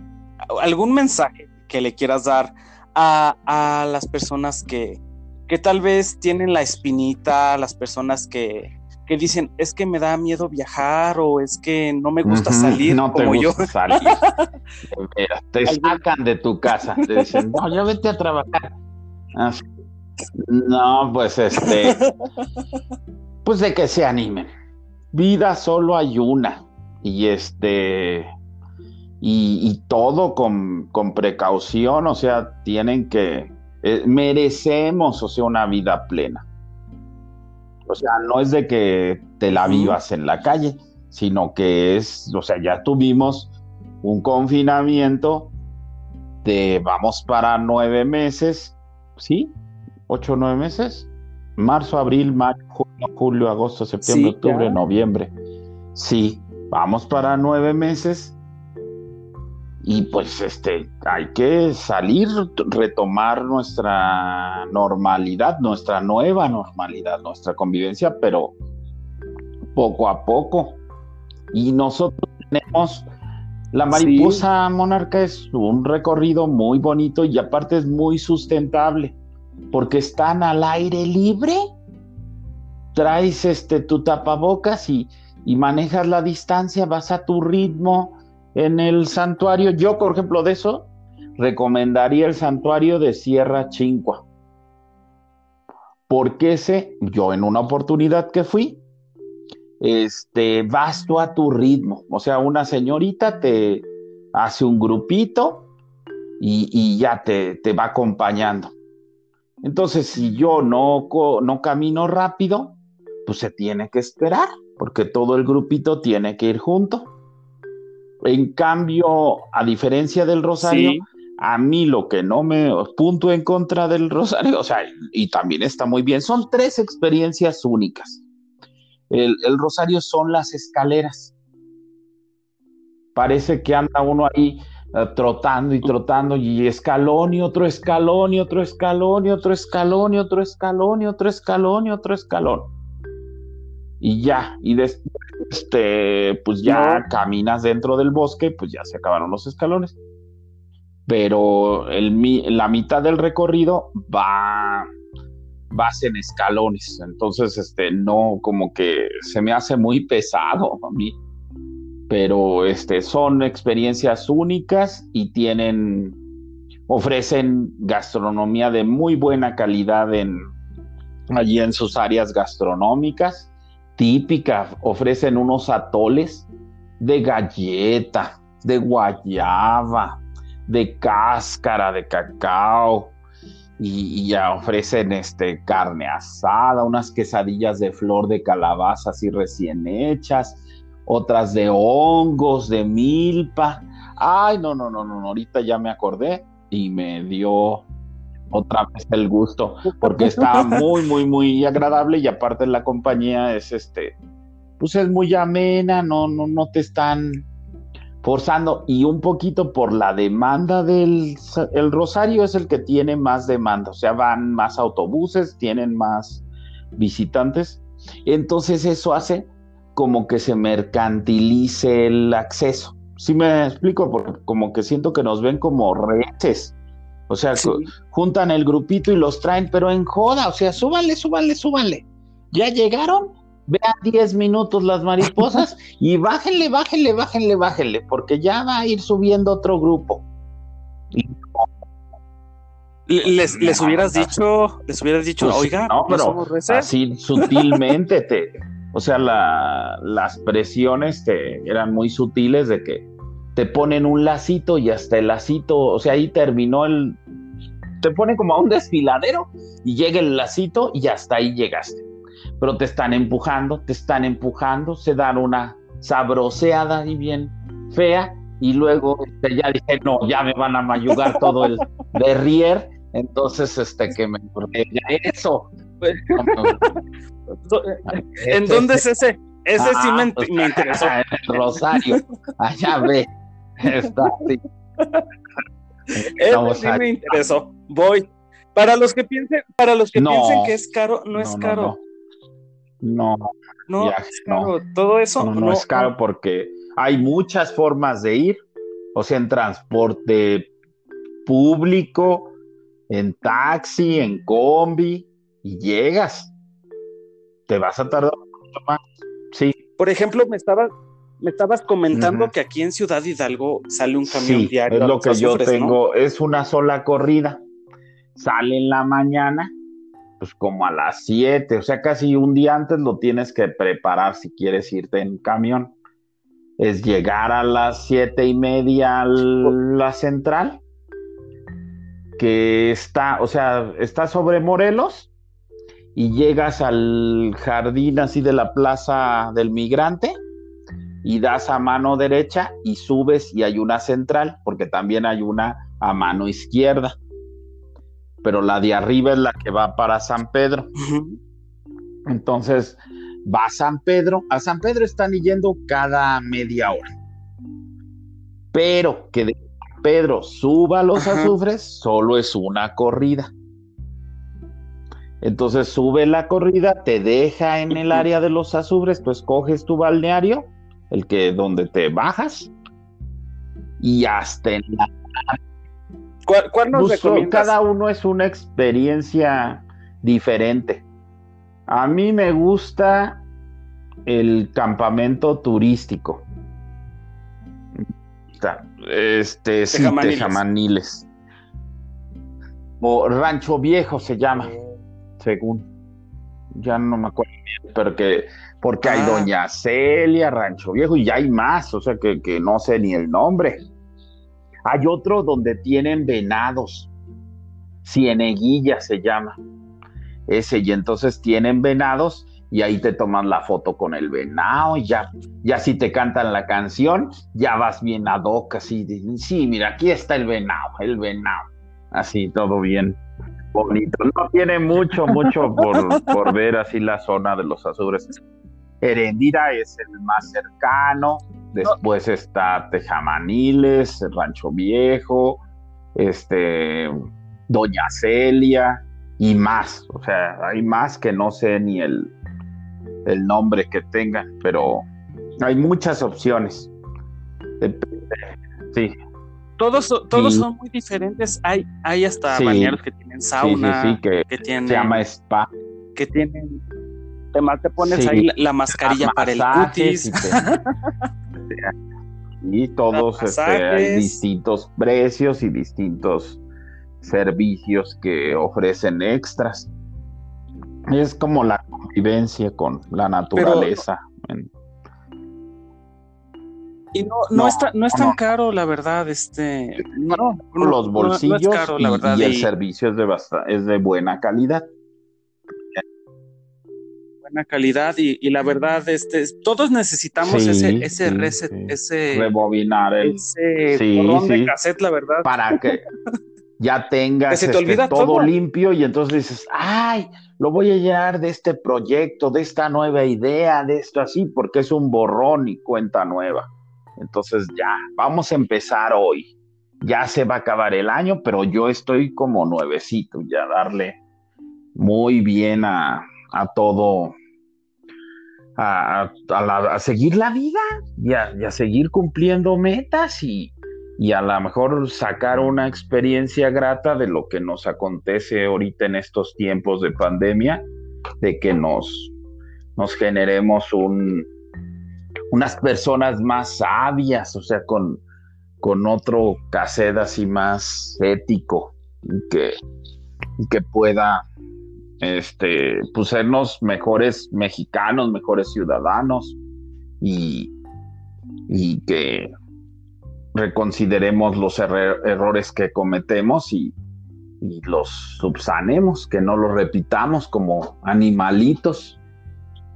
algún mensaje que le quieras dar a, las personas que, que, tal vez tienen la espinita, las personas que, que, dicen, es que me da miedo viajar o es que no me gusta salir no como yo. Salir. te sacan de tu casa, te dicen, no, ya vete a trabajar. Ah, no, pues este, pues de que se animen. Vida solo hay una. Y este, y, todo con, precaución, o sea, tienen que, eh, merecemos, o sea, una vida plena. O sea, no es de que te la vivas en la calle, sino que es, o sea, ya tuvimos un confinamiento de, vamos para nueve meses, ¿sí? Ocho o nueve meses. Marzo, abril, mayo, junio, julio, agosto, septiembre, octubre, noviembre. Sí, vamos para nueve meses y pues este hay que salir retomar nuestra normalidad nuestra nueva normalidad nuestra convivencia pero poco a poco. Y nosotros tenemos la mariposa monarca es un recorrido muy bonito y aparte es muy sustentable porque están al aire libre. Traes este tu tapabocas y, y manejas la distancia vas a tu ritmo en el santuario, yo por ejemplo de eso, recomendaría el santuario de Sierra Chincua. Porque ese, yo en una oportunidad que fui, este, vas tú a tu ritmo. O sea, una señorita te hace un grupito y, ya te, te, va acompañando. Entonces, si yo no, no camino rápido, pues se tiene que esperar, porque todo el grupito tiene que ir junto. En cambio, a diferencia del Rosario, a mí lo que no me punto en contra del Rosario, o sea, y también está muy bien, son tres experiencias únicas. El, Rosario son las escaleras. Parece que anda uno ahí eh, trotando y trotando y escalón y otro escalón y otro escalón y otro escalón y otro escalón y otro escalón y otro escalón. Y ya, y después este, pues ya caminas dentro del bosque, pues ya se acabaron los escalones. Pero el, la mitad del recorrido va vas en escalones, entonces este no como que se me hace muy pesado a mí. Pero este son experiencias únicas y tienen ofrecen gastronomía de muy buena calidad en allí en sus áreas gastronómicas típica, ofrecen unos atoles de galleta, de guayaba, de cáscara de cacao y, ya ofrecen este carne asada, unas quesadillas de flor de calabaza así recién hechas, otras de hongos, de milpa. Ay, no, no, no, no, ahorita ya me acordé y me dio otra vez el gusto, porque está muy, muy, muy agradable y aparte la compañía es este, pues es muy amena, no, no, no te están forzando y un poquito por la demanda del el Rosario es el que tiene más demanda, o sea, van más autobuses, tienen más visitantes, entonces eso hace como que se mercantilice el acceso. Si me explico, porque como que siento que nos ven como reces. O sea, juntan el grupito y los traen, pero en joda, o sea, súbanle, súbanle, súbanle. Ya llegaron, vean 10 minutos las mariposas y bájenle, bájenle, bájenle, bájenle, porque ya va a ir subiendo otro grupo. Les, les hubieras dicho, les hubieras dicho, pues, oiga, no, pero así sutilmente te, o sea, las presiones te, eran muy sutiles de que te ponen un lacito y hasta el lacito, o sea, ahí terminó el, te pone como a un desfiladero y llega el lacito y hasta ahí llegaste. Pero te están empujando, te están empujando, se dan una sabroseada y bien fea y luego este, ya dije, no, ya me van a mayugar todo el derrier, entonces este que me ya eso, ¿En dónde es ese? Ese sí me, ah, pues, interesó. En el Rosario. Allá ve. Está así. Ese sí me interesó. Voy. Para los que piensen, para los que piensen que es caro, no, es caro. No. No, es caro. Todo eso no, es caro porque hay muchas formas de ir. O sea, en transporte público, en taxi, en combi y llegas. Te vas a tardar mucho más. Sí. Por ejemplo, me estabas, me estabas comentando que aquí en Ciudad Hidalgo sale un camión sí, diario. Es lo que yo tengo, es una sola corrida. Sale en la mañana, pues como a las 7, o sea, casi un día antes lo tienes que preparar si quieres irte en camión. Es llegar a las siete y media a la central, que está, o sea, está sobre Morelos, y llegas al jardín así de la plaza del migrante y das a mano derecha y subes y hay una central, porque también hay una a mano izquierda. Pero la de arriba es la que va para San Pedro. Entonces, va a San Pedro. A San Pedro están yendo cada media hora. Pero que de San Pedro suba los azufres, solo es una corrida. Entonces sube la corrida, te deja en el área de los azubres, tú escoges tu balneario, el que donde te bajas, y hasta en la... ¿Cuál, nos recomiendas? Cada uno es una experiencia diferente. A mí me gusta el campamento turístico. Este, sí, Tejamaniles. O Rancho Viejo se llama según. Ya no me acuerdo bien, pero que, porque hay ah. Doña Celia, Rancho Viejo, y ya hay más, o sea que, que no sé ni el nombre. Hay otro donde tienen venados, Cieneguilla se llama. Ese, y entonces tienen venados y ahí te toman la foto con el venado y ya, ya si te cantan la canción, ya vas bien ad hoc, así, sí, mira, aquí está el venado, el venado, así, todo bien bonito. No tiene mucho, mucho por, ver así la zona de los azures. Herendira es el más cercano, después está Tejamaniles, Rancho Viejo, este, Doña Celia y más. O sea, hay más que no sé ni el, el nombre que tengan, pero hay muchas opciones. Sí, todos, todos son muy diferentes. Hay, hay hasta balnearios que tienen sauna, que, tienen. Se llama spa. Que tienen. Además, te pones ahí la, mascarilla para el cutis. Y, todos este, hay distintos precios y distintos servicios que ofrecen extras. Es como la convivencia con la naturaleza. Y no, no, está, no es tan caro, la verdad, este, no, los bolsillos y, el servicio es de, es de buena calidad. Buena calidad y, la verdad, este, todos necesitamos ese, ese reset, ese rebobinar el ese de cassette, la verdad. Para que ya tengas este, todo, limpio y entonces dices, ay, lo voy a llenar de este proyecto, de esta nueva idea, de esto así, porque es un borrón y cuenta nueva. Entonces ya, vamos a empezar hoy. Ya se va a acabar el año, pero yo estoy como nuevecito, ya darle muy bien a, todo, a, seguir la vida y a, seguir cumpliendo metas y, y a lo mejor sacar una experiencia grata de lo que nos acontece ahorita en estos tiempos de pandemia, de que nos, nos generemos un, unas personas más sabias, o sea, con, con otro cassette así más ético que, que pueda este, pues sernos mejores mexicanos, mejores ciudadanos y, y que reconsideremos los errores que cometemos y, los subsanemos, que no los repitamos como animalitos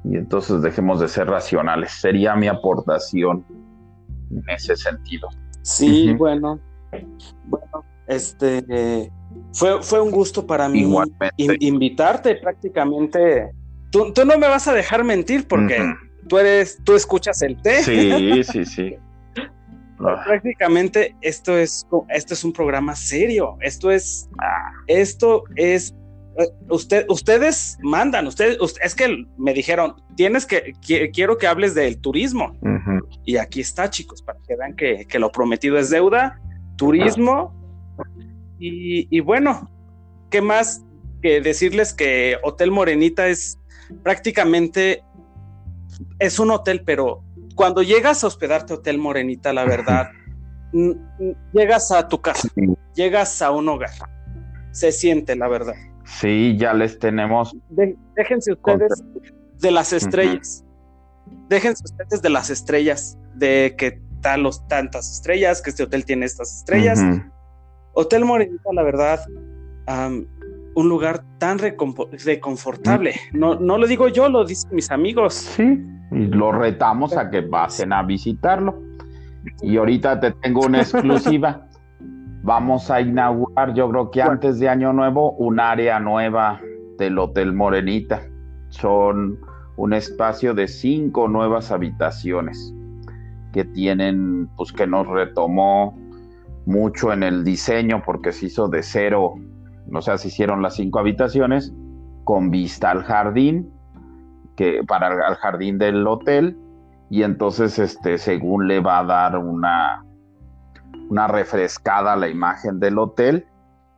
y entonces dejemos de ser racionales. Sería mi aportación en ese sentido. Sí, bueno, bueno, este fue, fue un gusto para mí invitarte prácticamente. Tú, no me vas a dejar mentir porque tú eres, tú escuchas el té. Sí, sí, sí. Prácticamente esto es, esto es un programa serio. Esto es, esto es, usted, ustedes mandan, ustedes, es que me dijeron, tienes que, quiero que hables del turismo. Y aquí está, chicos, para que vean que, lo prometido es deuda, turismo. Y, y bueno, ¿qué más que decirles que Hotel Morenita es prácticamente, es un hotel, pero cuando llegas a hospedarte a Hotel Morenita, la verdad, llegas a tu casa, llegas a un hogar. Se siente, la verdad. Sí, ya les tenemos. déjense ustedes de las estrellas. Déjense ustedes de las estrellas, de que tal los tantas estrellas, que este hotel tiene estas estrellas. Hotel Morenita, la verdad, un lugar tan reconfortable. No, no lo digo yo, lo dicen mis amigos. Sí, y lo retamos a que pasen a visitarlo. Y ahorita te tengo una exclusiva. Vamos a inaugurar, yo creo que antes de Año Nuevo, un área nueva del Hotel Morenita. Son un espacio de cinco nuevas habitaciones que tienen, pues que nos retomó mucho en el diseño porque se hizo de cero, o sea, se hicieron las cinco habitaciones con vista al jardín para el jardín del hotel. Y entonces este según le va a dar una una refrescada a la imagen del hotel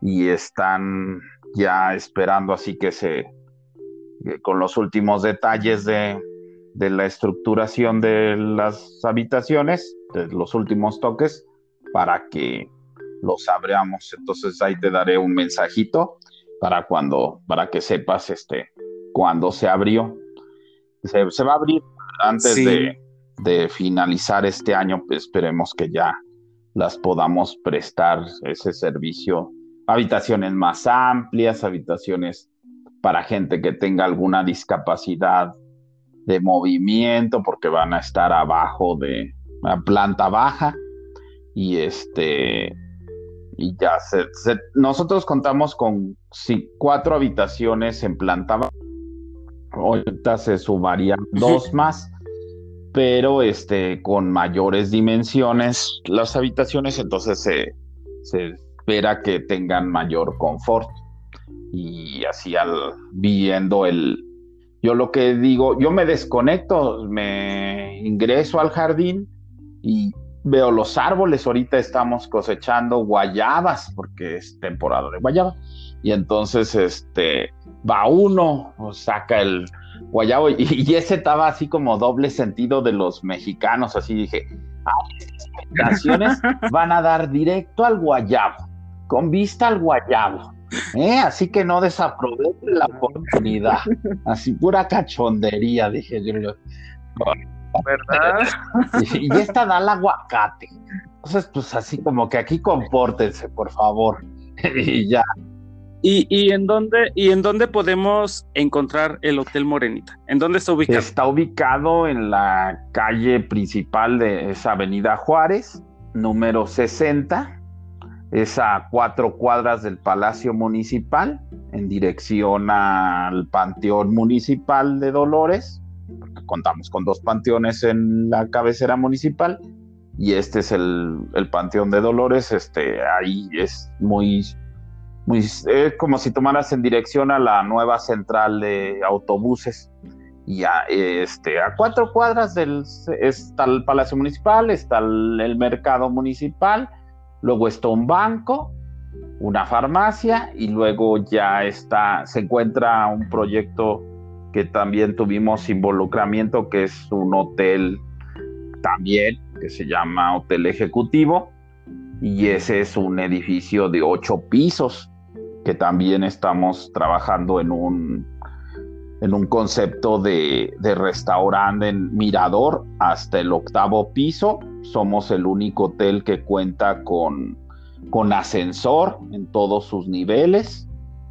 y están ya esperando así que se con los últimos detalles de, de la estructuración de las habitaciones, de los últimos toques, para que los abramos. Entonces ahí te daré un mensajito para cuando, para que sepas este, cuando se abrió se, va a abrir antes de, finalizar este año, pues esperemos que ya las podamos prestar ese servicio. Habitaciones más amplias, habitaciones para gente que tenga alguna discapacidad de movimiento, porque van a estar abajo de la planta baja. Y este, y ya, nosotros contamos con cuatro habitaciones en planta baja ahorita se sumarían dos más, pero este, con mayores dimensiones las habitaciones, entonces se, espera que tengan mayor confort. Y así al viendo el, yo lo que digo, yo me desconecto, me ingreso al jardín y veo los árboles, ahorita estamos cosechando guayabas, porque es temporada de guayaba, y entonces este va uno, saca el guayabo y, ese estaba así como doble sentido de los mexicanos, así dije, las van a dar directo al guayabo, con vista al guayabo. ¿eh? Así que no desaprovechen la oportunidad. Así pura cachondería, dije yo. ¿Verdad? Y, esta da el aguacate. Entonces, pues así como que aquí compórtense, por favor. y ya. ¿Y, en dónde, ¿Y en dónde podemos encontrar el Hotel Morenita? ¿En dónde está ubicado? Está ubicado en la calle principal de esa avenida Juárez, número 60, es a cuatro cuadras del Palacio Municipal, en dirección al Panteón Municipal de Dolores, porque contamos con dos panteones en la cabecera municipal, y este es el, Panteón de Dolores, este, ahí es muy, muy, es como si tomaras en dirección a la nueva central de autobuses, y a, este, a cuatro cuadras del, está el Palacio Municipal, está el mercado municipal, luego está un banco, una farmacia y luego ya está, se encuentra un proyecto que también tuvimos involucramiento, que es un hotel también, que se llama Hotel Ejecutivo, y ese es un edificio de ocho pisos, que también estamos trabajando en un, en un concepto de, de restaurante en Mirador hasta el octavo piso. Somos el único hotel que cuenta con con ascensor en todos sus niveles,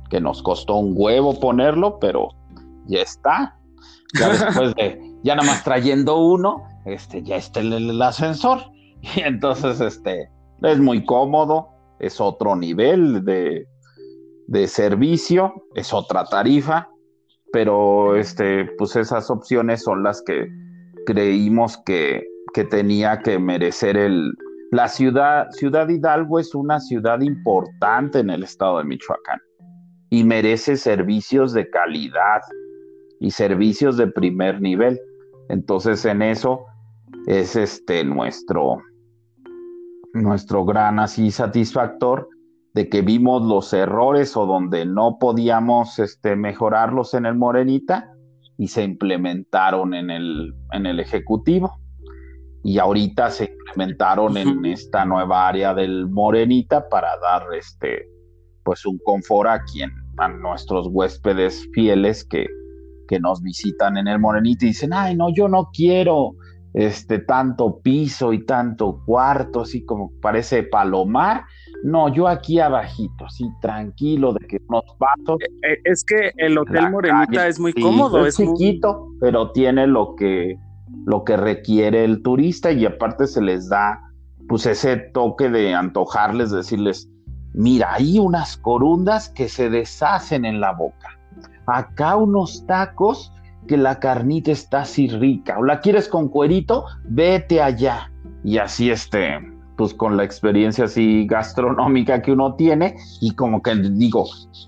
que nos costó un huevo ponerlo, pero ya está. Ya después de, ya nada más trayendo uno, este, ya está el, ascensor. Y entonces, este, es muy cómodo, es otro nivel de, de servicio, es otra tarifa, pero este, pues esas opciones son las que creímos que, que tenía que merecer el, la ciudad, Ciudad Hidalgo es una ciudad importante en el estado de Michoacán y merece servicios de calidad y servicios de primer nivel. Entonces en eso es este nuestro nuestro gran así satisfactor de que vimos los errores o donde no podíamos este, mejorarlos en el Morenita y se implementaron en el, en el Ejecutivo. Y ahorita se implementaron en esta nueva área del Morenita para dar este pues un confort a quien a nuestros huéspedes fieles que, que nos visitan en el Morenita y dicen, "Ay, no, yo no quiero este tanto piso y tanto cuarto, así como parece palomar. No, yo aquí abajito, así tranquilo de que unos vasos. Eh, eh, es que el Hotel Morenita es muy cómodo, es, chiquito, pero tiene lo que lo que requiere el turista y aparte se les da pues ese toque de antojarles, decirles, mira, hay unas corundas que se deshacen en la boca. Acá unos tacos que la carnita está así rica. O la quieres con cuerito, vete allá. Y así este, pues con la experiencia así gastronómica que uno tiene y como que digo,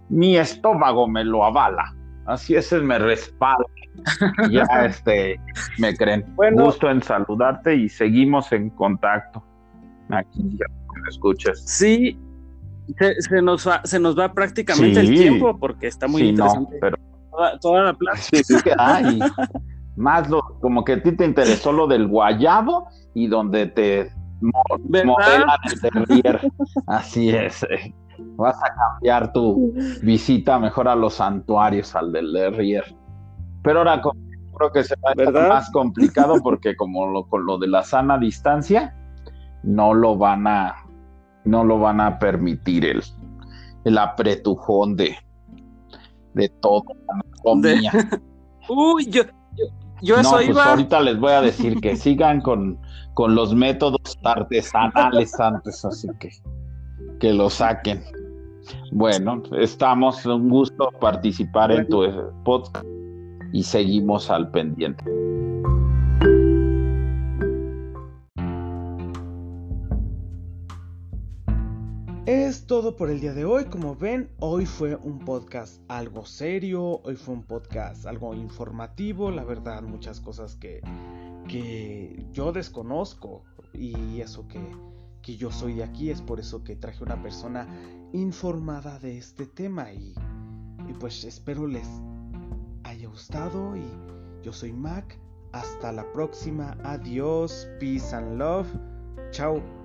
mi estómago me lo avala. Así es, me respalda ya este, me creen. Bueno, Gusto en saludarte y seguimos en contacto. Aquí ya me escuchas. Sí, se, nos va, se nos va prácticamente el tiempo porque está muy interesante. pero toda, la plática. más lo, como que a ti te interesó lo del guayabo y donde te modelan el Así es. Eh. Vas a cambiar tu visita mejor a los santuarios, al del Derrier. Pero ahora creo que se va a estar más complicado porque como lo, con lo de la sana distancia, no lo van a, no lo van a permitir el, el apretujón de, de todo Uy, yo, yo, eso pues ahorita les voy a decir que sigan con, con los métodos artesanales antes, así que que lo saquen. Bueno, estamos un gusto participar en tu podcast y seguimos al pendiente. Es todo por el día de hoy. Como ven, hoy fue un podcast algo serio, hoy fue un podcast algo informativo, la verdad, muchas cosas que, que yo desconozco y eso que, que yo soy de aquí, es por eso que traje una persona informada de este tema y, y pues espero les haya gustado y yo soy Mac. Hasta la próxima. Adiós. Peace and love. Chao.